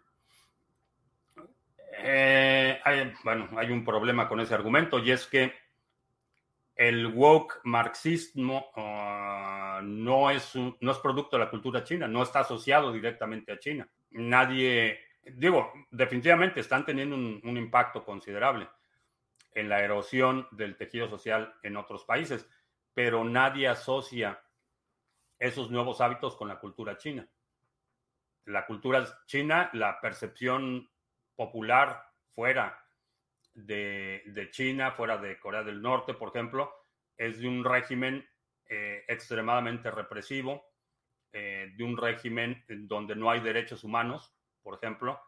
Eh, bueno, hay un problema con ese argumento y es que el woke marxismo uh, no, es no es producto de la cultura china, no está asociado directamente a China. Nadie, digo, definitivamente están teniendo un, impacto considerable en la erosión del tejido social en otros países, pero nadie asocia esos nuevos hábitos con la cultura china. La cultura china, la percepción popular fuera de, China, fuera de Corea del Norte, por ejemplo, es de un régimen eh, extremadamente represivo, eh, de un régimen donde no hay derechos humanos, por ejemplo.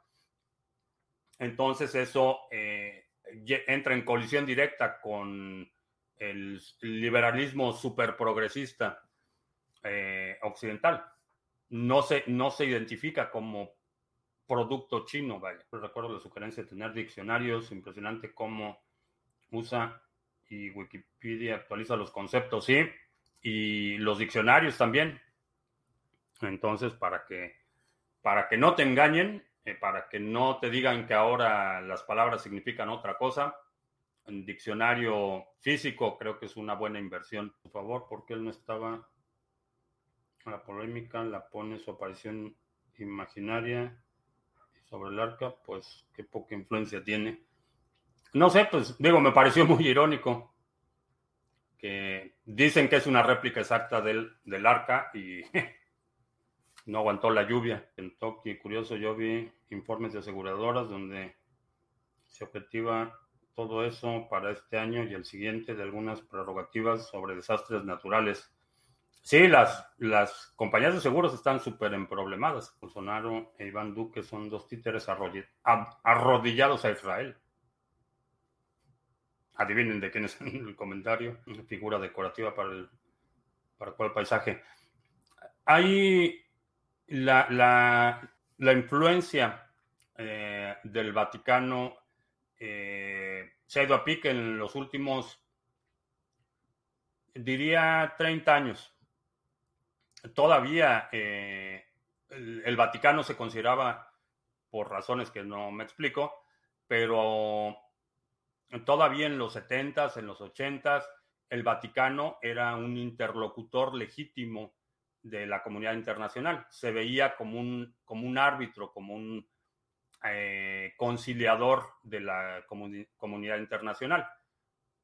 Entonces eso eh, entra en colisión directa con el liberalismo super progresista occidental. No se, no se identifica como producto chino, vaya. Recuerdo la sugerencia de tener diccionarios, impresionante cómo usa y Wikipedia actualiza los conceptos, sí, y los diccionarios también. Entonces, para que, para que no te engañen, eh, para que no te digan que ahora las palabras significan otra cosa, un diccionario físico creo que es una buena inversión. Por favor, porque él no estaba la polémica, la pone su aparición imaginaria sobre el arca, pues qué poca influencia tiene. No sé, pues digo, me pareció muy irónico que dicen que es una réplica exacta del, del arca y no aguantó la lluvia. En Tokio, curioso, yo vi informes de aseguradoras donde se objetiva todo eso para este año y el siguiente de algunas prerrogativas sobre desastres naturales. Sí, las, las compañías de seguros están súper emproblemadas. Bolsonaro e Iván Duque son dos títeres arrodillados a Israel. Adivinen de quién es el comentario. Figura decorativa para el para cuál paisaje. Hay la, la, influencia eh, del Vaticano eh, se ha ido a pique en los últimos, diría, 30 años. Todavía eh, el, Vaticano se consideraba, por razones que no me explico, pero todavía en los 70s, en los 80s, el Vaticano era un interlocutor legítimo de la comunidad internacional. Se veía como un, como un árbitro, como un eh, conciliador de la comunidad internacional.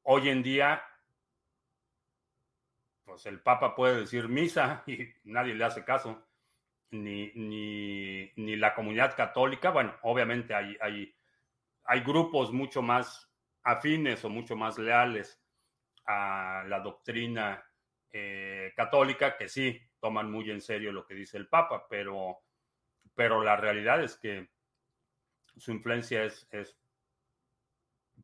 Hoy en día pues el Papa puede decir misa y nadie le hace caso, ni, ni, ni la comunidad católica. Bueno, obviamente hay, hay, hay grupos mucho más afines o mucho más leales a la doctrina eh, católica que sí toman muy en serio lo que dice el Papa, pero, pero la realidad es que su influencia es, es,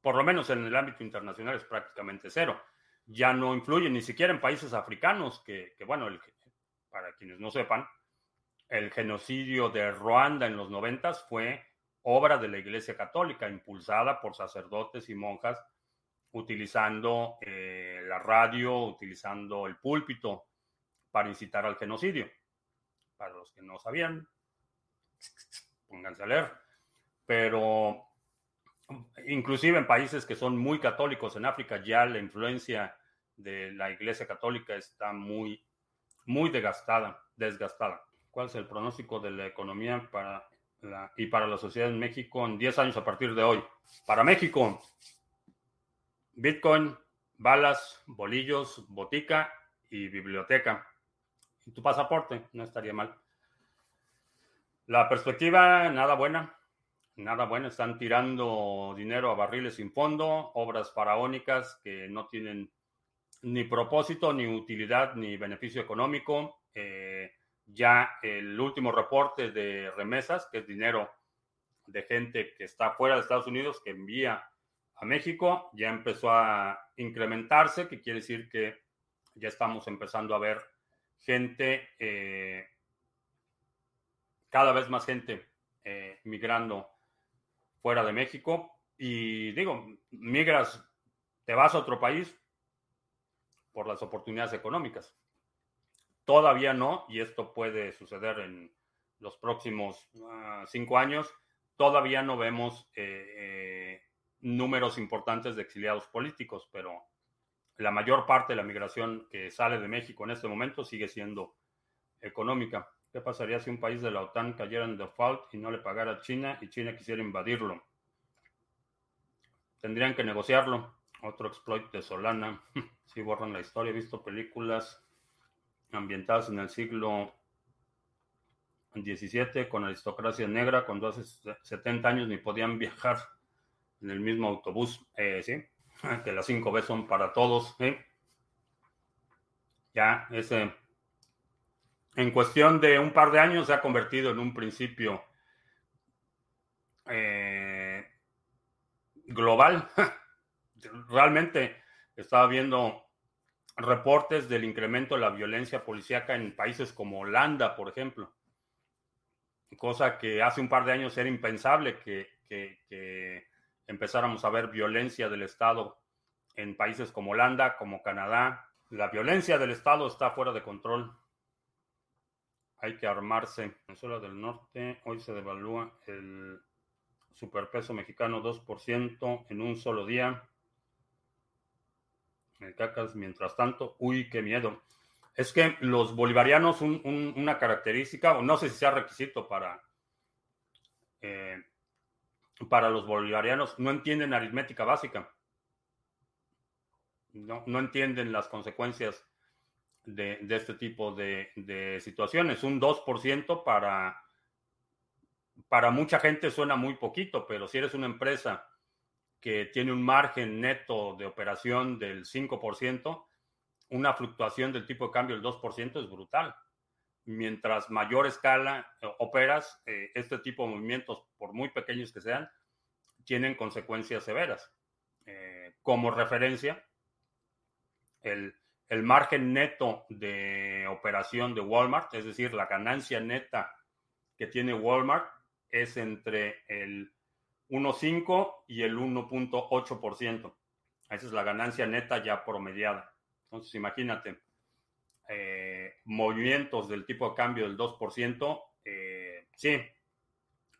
por lo menos en el ámbito internacional, es prácticamente cero. Ya no influye ni siquiera en países africanos, que, bueno, para quienes no sepan, el genocidio de Ruanda en los noventas fue obra de la Iglesia Católica, impulsada por sacerdotes y monjas, utilizando eh, la radio, utilizando el púlpito para incitar al genocidio. Para los que no sabían, pónganse a leer. pero inclusive en países que son muy católicos en África ya la influencia de la Iglesia Católica está muy, muy desgastada, desgastada. ¿Cuál es el pronóstico de la economía para la, y para la sociedad en México en 10 años a partir de hoy? Para México, Bitcoin, balas, bolillos, botica y biblioteca. Tu pasaporte, no estaría mal. La perspectiva, nada buena. Nada buena. Están tirando dinero a barriles sin fondo, obras faraónicas que no tienen ni propósito, ni utilidad, ni beneficio económico. Eh, ya el último reporte de remesas, que es dinero de gente que está fuera de Estados Unidos, que envía México, ya empezó a incrementarse, que quiere decir que ya estamos empezando a ver gente, eh, cada vez más gente eh, migrando fuera de México. Y digo, migras, te vas a otro país por las oportunidades económicas. Todavía no, y esto puede suceder en los próximos ah, cinco años, todavía no vemos eh, números importantes de exiliados políticos, pero la mayor parte de la migración que sale de México en este momento sigue siendo económica. ¿Qué pasaría si un país de la OTAN cayera en default y no le pagara a China y China quisiera invadirlo? Tendrían que negociarlo. Otro exploit de Solana. si borran la historia. He visto películas ambientadas en el siglo XVII con aristocracia negra cuando hace 70 años ni podían viajar en el mismo autobús. Eh, sí, que las 5 B son para todos. Ya, ese, en cuestión de un par de años se ha convertido en un principio eh, global. Realmente estaba viendo reportes del incremento de la violencia policíaca en países como Holanda, por ejemplo. Cosa que hace un par de años era impensable que empezáramos a ver violencia del Estado en países como Holanda, como Canadá. La violencia del Estado está fuera de control. Hay que armarse. Venezuela del Norte, hoy se devalúa el superpeso mexicano 2% en un solo día. El cacas, mientras tanto, uy, qué miedo. Es que los bolivarianos, una característica, no sé si sea requisito para eh, para los bolivarianos no entienden aritmética básica. No, entienden las consecuencias de, este tipo de, situaciones. Un 2% para, para mucha gente suena muy poquito, pero si eres una empresa que tiene un margen neto de operación del 5%, una fluctuación del tipo de cambio del 2% es brutal. Mientras mayor escala eh, operas, eh, este tipo de movimientos, por muy pequeños que sean, tienen consecuencias severas. Eh, como referencia, el, margen neto de operación de Walmart, es decir, la ganancia neta que tiene Walmart, es entre el 1.5 y el 1.8%. Esa es la ganancia neta ya promediada. Entonces, imagínate, eh, movimientos del tipo de cambio del 2%, eh, sí,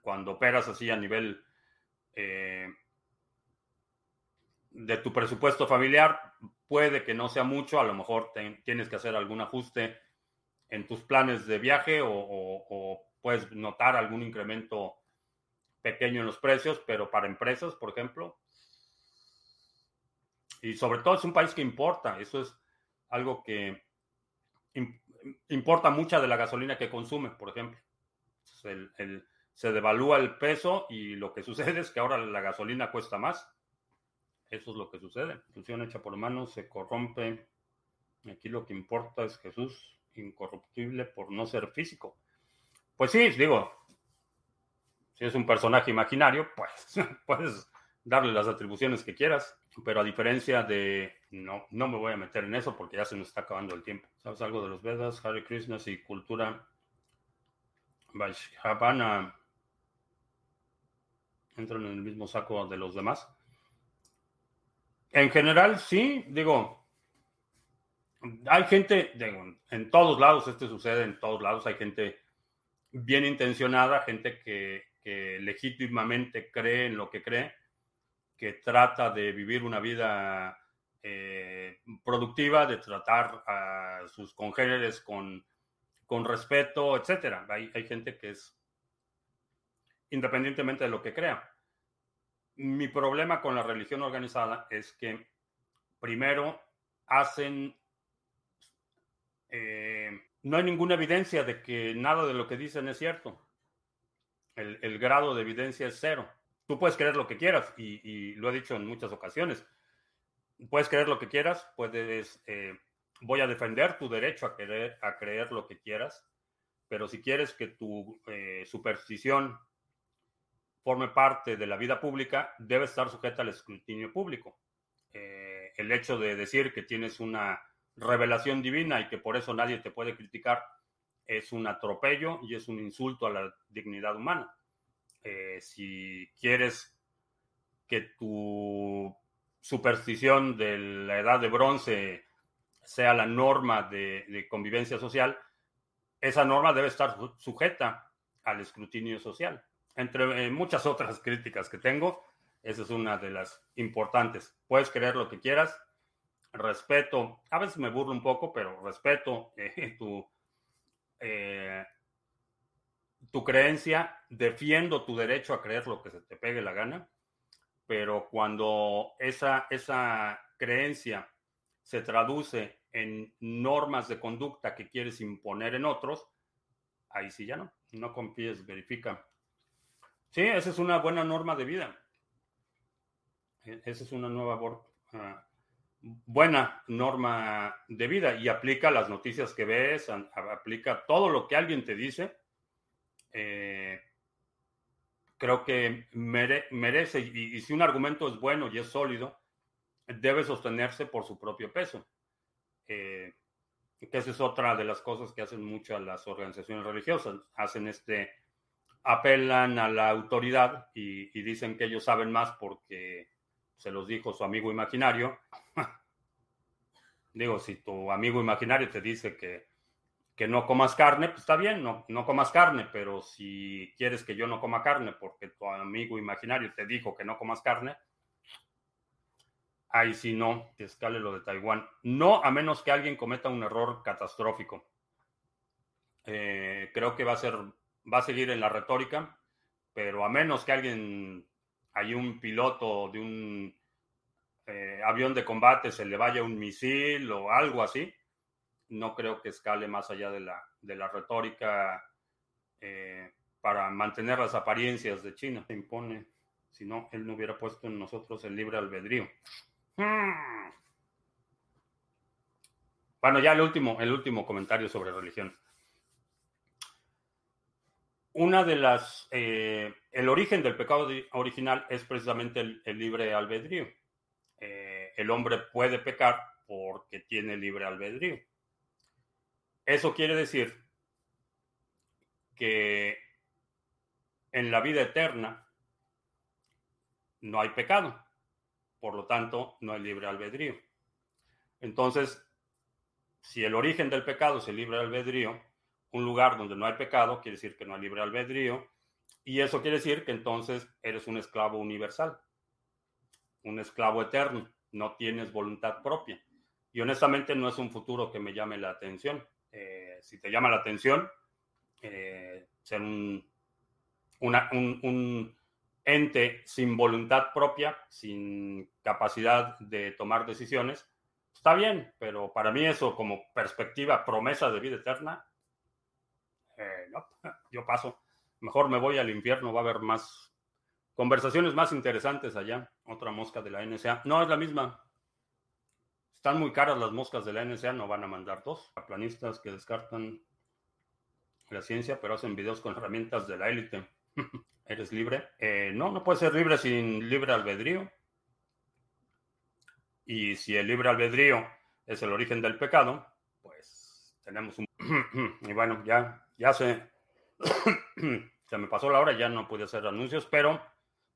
cuando operas así a nivel eh, de tu presupuesto familiar, puede que no sea mucho, a lo mejor tienes que hacer algún ajuste en tus planes de viaje o, puedes notar algún incremento pequeño en los precios, pero para empresas, por ejemplo, y sobre todo es un país que importa, eso es algo que importa mucha de la gasolina que consume, por ejemplo. se devalúa el peso y lo que sucede es que ahora la gasolina cuesta más. Eso es lo que sucede. Función hecha por manos se corrompe. Aquí lo que importa es Jesús, incorruptible por no ser físico. Pues sí, digo, si es un personaje imaginario, pues puedes darle las atribuciones que quieras, pero a diferencia de, no, no me voy a meter en eso porque ya se nos está acabando el tiempo. ¿Sabes algo de los Vedas, Hare Krishna y cultura Vaishnavana? entran en el mismo saco de los demás. En general, sí, digo, hay gente, digo, en todos lados, este sucede en todos lados, hay gente bien intencionada, gente que legítimamente cree en lo que cree, que trata de vivir una vida eh, productiva, de tratar a sus congéneres con, con respeto, etcétera. Hay, hay gente que es independientemente de lo que crea. Mi problema con la religión organizada es que primero hacen eh, no hay ninguna evidencia de que nada de lo que dicen es cierto. El, grado de evidencia es cero. Tú puedes creer lo que quieras y, lo he dicho en muchas ocasiones. Puedes creer lo que quieras, puedes, eh, voy a defender tu derecho a, querer, a creer lo que quieras, pero si quieres que tu eh, superstición forme parte de la vida pública, debe estar sujeta al escrutinio público. el hecho de decir que tienes una revelación divina y que por eso nadie te puede criticar, es un atropello y es un insulto a la dignidad humana. Eh, si quieres que tu superstición de la edad de bronce sea la norma de, convivencia social, esa norma debe estar sujeta al escrutinio social. Entre eh, muchas otras críticas que tengo, esa es una de las importantes. Puedes creer lo que quieras, respeto, a veces me burlo un poco, pero respeto eh, tu, eh, tu creencia, defiendo tu derecho a creer lo que se te pegue la gana, pero cuando esa, esa creencia se traduce en normas de conducta que quieres imponer en otros, ahí sí ya no, no confíes, verifica. Sí, esa es una buena norma de vida. E, esa es una nueva uh, buena norma de vida y aplica las noticias que ves, aplica todo lo que alguien te dice. Eh, creo que merece, y, si un argumento es bueno y es sólido, debe sostenerse por su propio peso. Eh, que esa es otra de las cosas que hacen muchas las organizaciones religiosas. Hacen este, apelan a la autoridad y dicen que ellos saben más porque se los dijo su amigo imaginario. Digo, si tu amigo imaginario te dice que, no comas carne, pues está bien, no, no comas carne, pero si quieres que yo no coma carne porque tu amigo imaginario te dijo que no comas carne, ahí sí no, que escale lo de Taiwán. No a menos que alguien cometa un error catastrófico. Eh, creo que va a ser, va a seguir en la retórica, pero a menos que alguien hay un piloto de un eh, avión de combate se le vaya un misil o algo así, no creo que escale más allá de la, de la retórica eh, para mantener las apariencias de China. Se impone, si no, él no hubiera puesto en nosotros el libre albedrío. Hmm. Bueno, ya el último, el último comentario sobre religión una de las, eh, el origen del pecado original es precisamente el, libre albedrío. Eh, el hombre puede pecar porque tiene libre albedrío. Eso quiere decir que en la vida eterna no hay pecado, por lo tanto no hay libre albedrío. Entonces, si el origen del pecado es el libre albedrío, un lugar donde no hay pecado, quiere decir que no hay libre albedrío, y eso quiere decir que entonces eres un esclavo universal, un esclavo eterno, no tienes voluntad propia. Y honestamente no es un futuro que me llame la atención. Eh, si te llama la atención, eh, ser un, ente sin voluntad propia, sin capacidad de tomar decisiones, está bien, pero para mí eso como perspectiva, promesa de vida eterna, eh, no, yo paso. Mejor me voy al infierno, va a haber más conversaciones más interesantes allá. Otra mosca de la NSA. No, es la misma. Están muy caras las moscas de la NSA, no van a mandar dos. Planistas que descartan la ciencia, pero hacen videos con herramientas de la élite. ¿Eres libre? Eh, no, no puedes ser libre sin libre albedrío. Y si el libre albedrío es el origen del pecado, pues tenemos un... y bueno, ya ya se, se me pasó la hora, ya no pude hacer anuncios, pero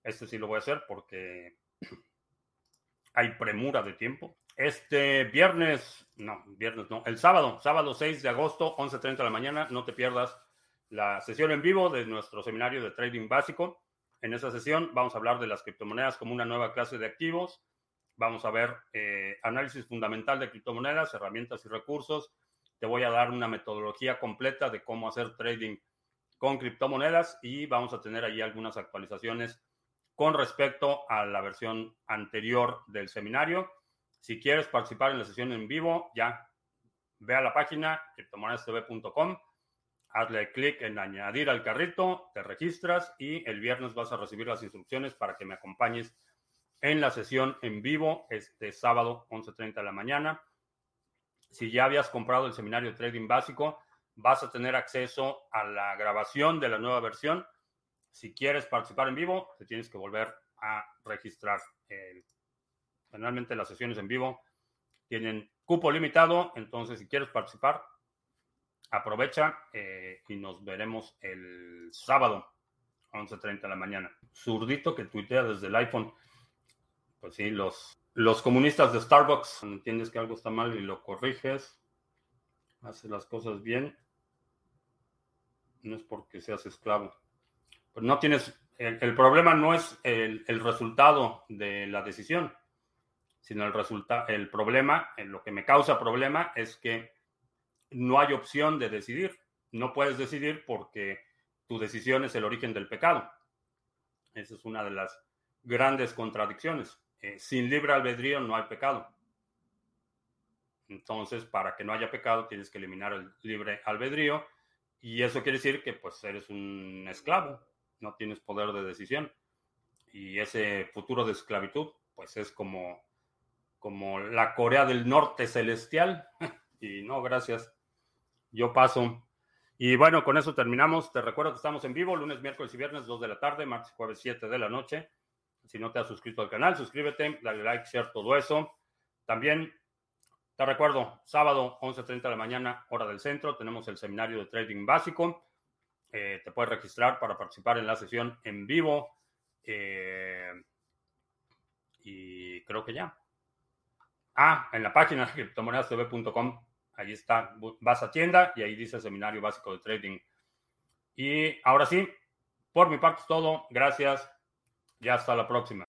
este sí lo voy a hacer porque hay premura de tiempo. Este viernes, no, viernes no, el sábado, sábado 6 de agosto, 11.30 de la mañana, no te pierdas la sesión en vivo de nuestro seminario de trading básico. En esa sesión vamos a hablar de las criptomonedas como una nueva clase de activos. Vamos a ver eh, análisis fundamental de criptomonedas, herramientas y recursos. Te voy a dar una metodología completa de cómo hacer trading con criptomonedas y vamos a tener allí algunas actualizaciones con respecto a la versión anterior del seminario. Si quieres participar en la sesión en vivo, ya ve a la página criptomonedastv.com, hazle clic en añadir al carrito, te registras y el viernes vas a recibir las instrucciones para que me acompañes en la sesión en vivo este sábado 11.30 de la mañana. Si ya habías comprado el seminario trading básico, vas a tener acceso a la grabación de la nueva versión. Si quieres participar en vivo, te tienes que volver a registrar. Generalmente las sesiones en vivo tienen cupo limitado, entonces si quieres participar, aprovecha eh, y nos veremos el sábado, 11.30 de la mañana. Zurdito que tuitea desde el iPhone. Pues sí, los, los comunistas de Starbucks, cuando entiendes que algo está mal y lo corriges, haces las cosas bien, no es porque seas esclavo. Pero no tienes, el, problema no es el, el, resultado de la decisión, sino el resultado, el problema, lo que me causa problema es que no hay opción de decidir. No puedes decidir porque tu decisión es el origen del pecado. Esa es una de las grandes contradicciones. Eh, sin libre albedrío no hay pecado. Entonces, para que no haya pecado, tienes que eliminar el libre albedrío. Y eso quiere decir que pues eres un esclavo, no tienes poder de decisión. Y ese futuro de esclavitud, pues es como, como la Corea del Norte celestial. y no, gracias. Yo paso. Y bueno, con eso terminamos. Te recuerdo que estamos en vivo lunes, miércoles y viernes, 2 de la tarde, martes, jueves, 7 de la noche. Si no te has suscrito al canal, suscríbete, dale like, share, todo eso. También te recuerdo, sábado, 11.30 de la mañana, hora del centro, tenemos el seminario de trading básico. Eh, te puedes registrar para participar en la sesión en vivo. Eh, y creo que ya. Ah, en la página criptomonedastv.com Ahí está, vas a tienda y ahí dice seminario básico de trading. Y ahora sí, por mi parte es todo. Gracias. Ya hasta la próxima.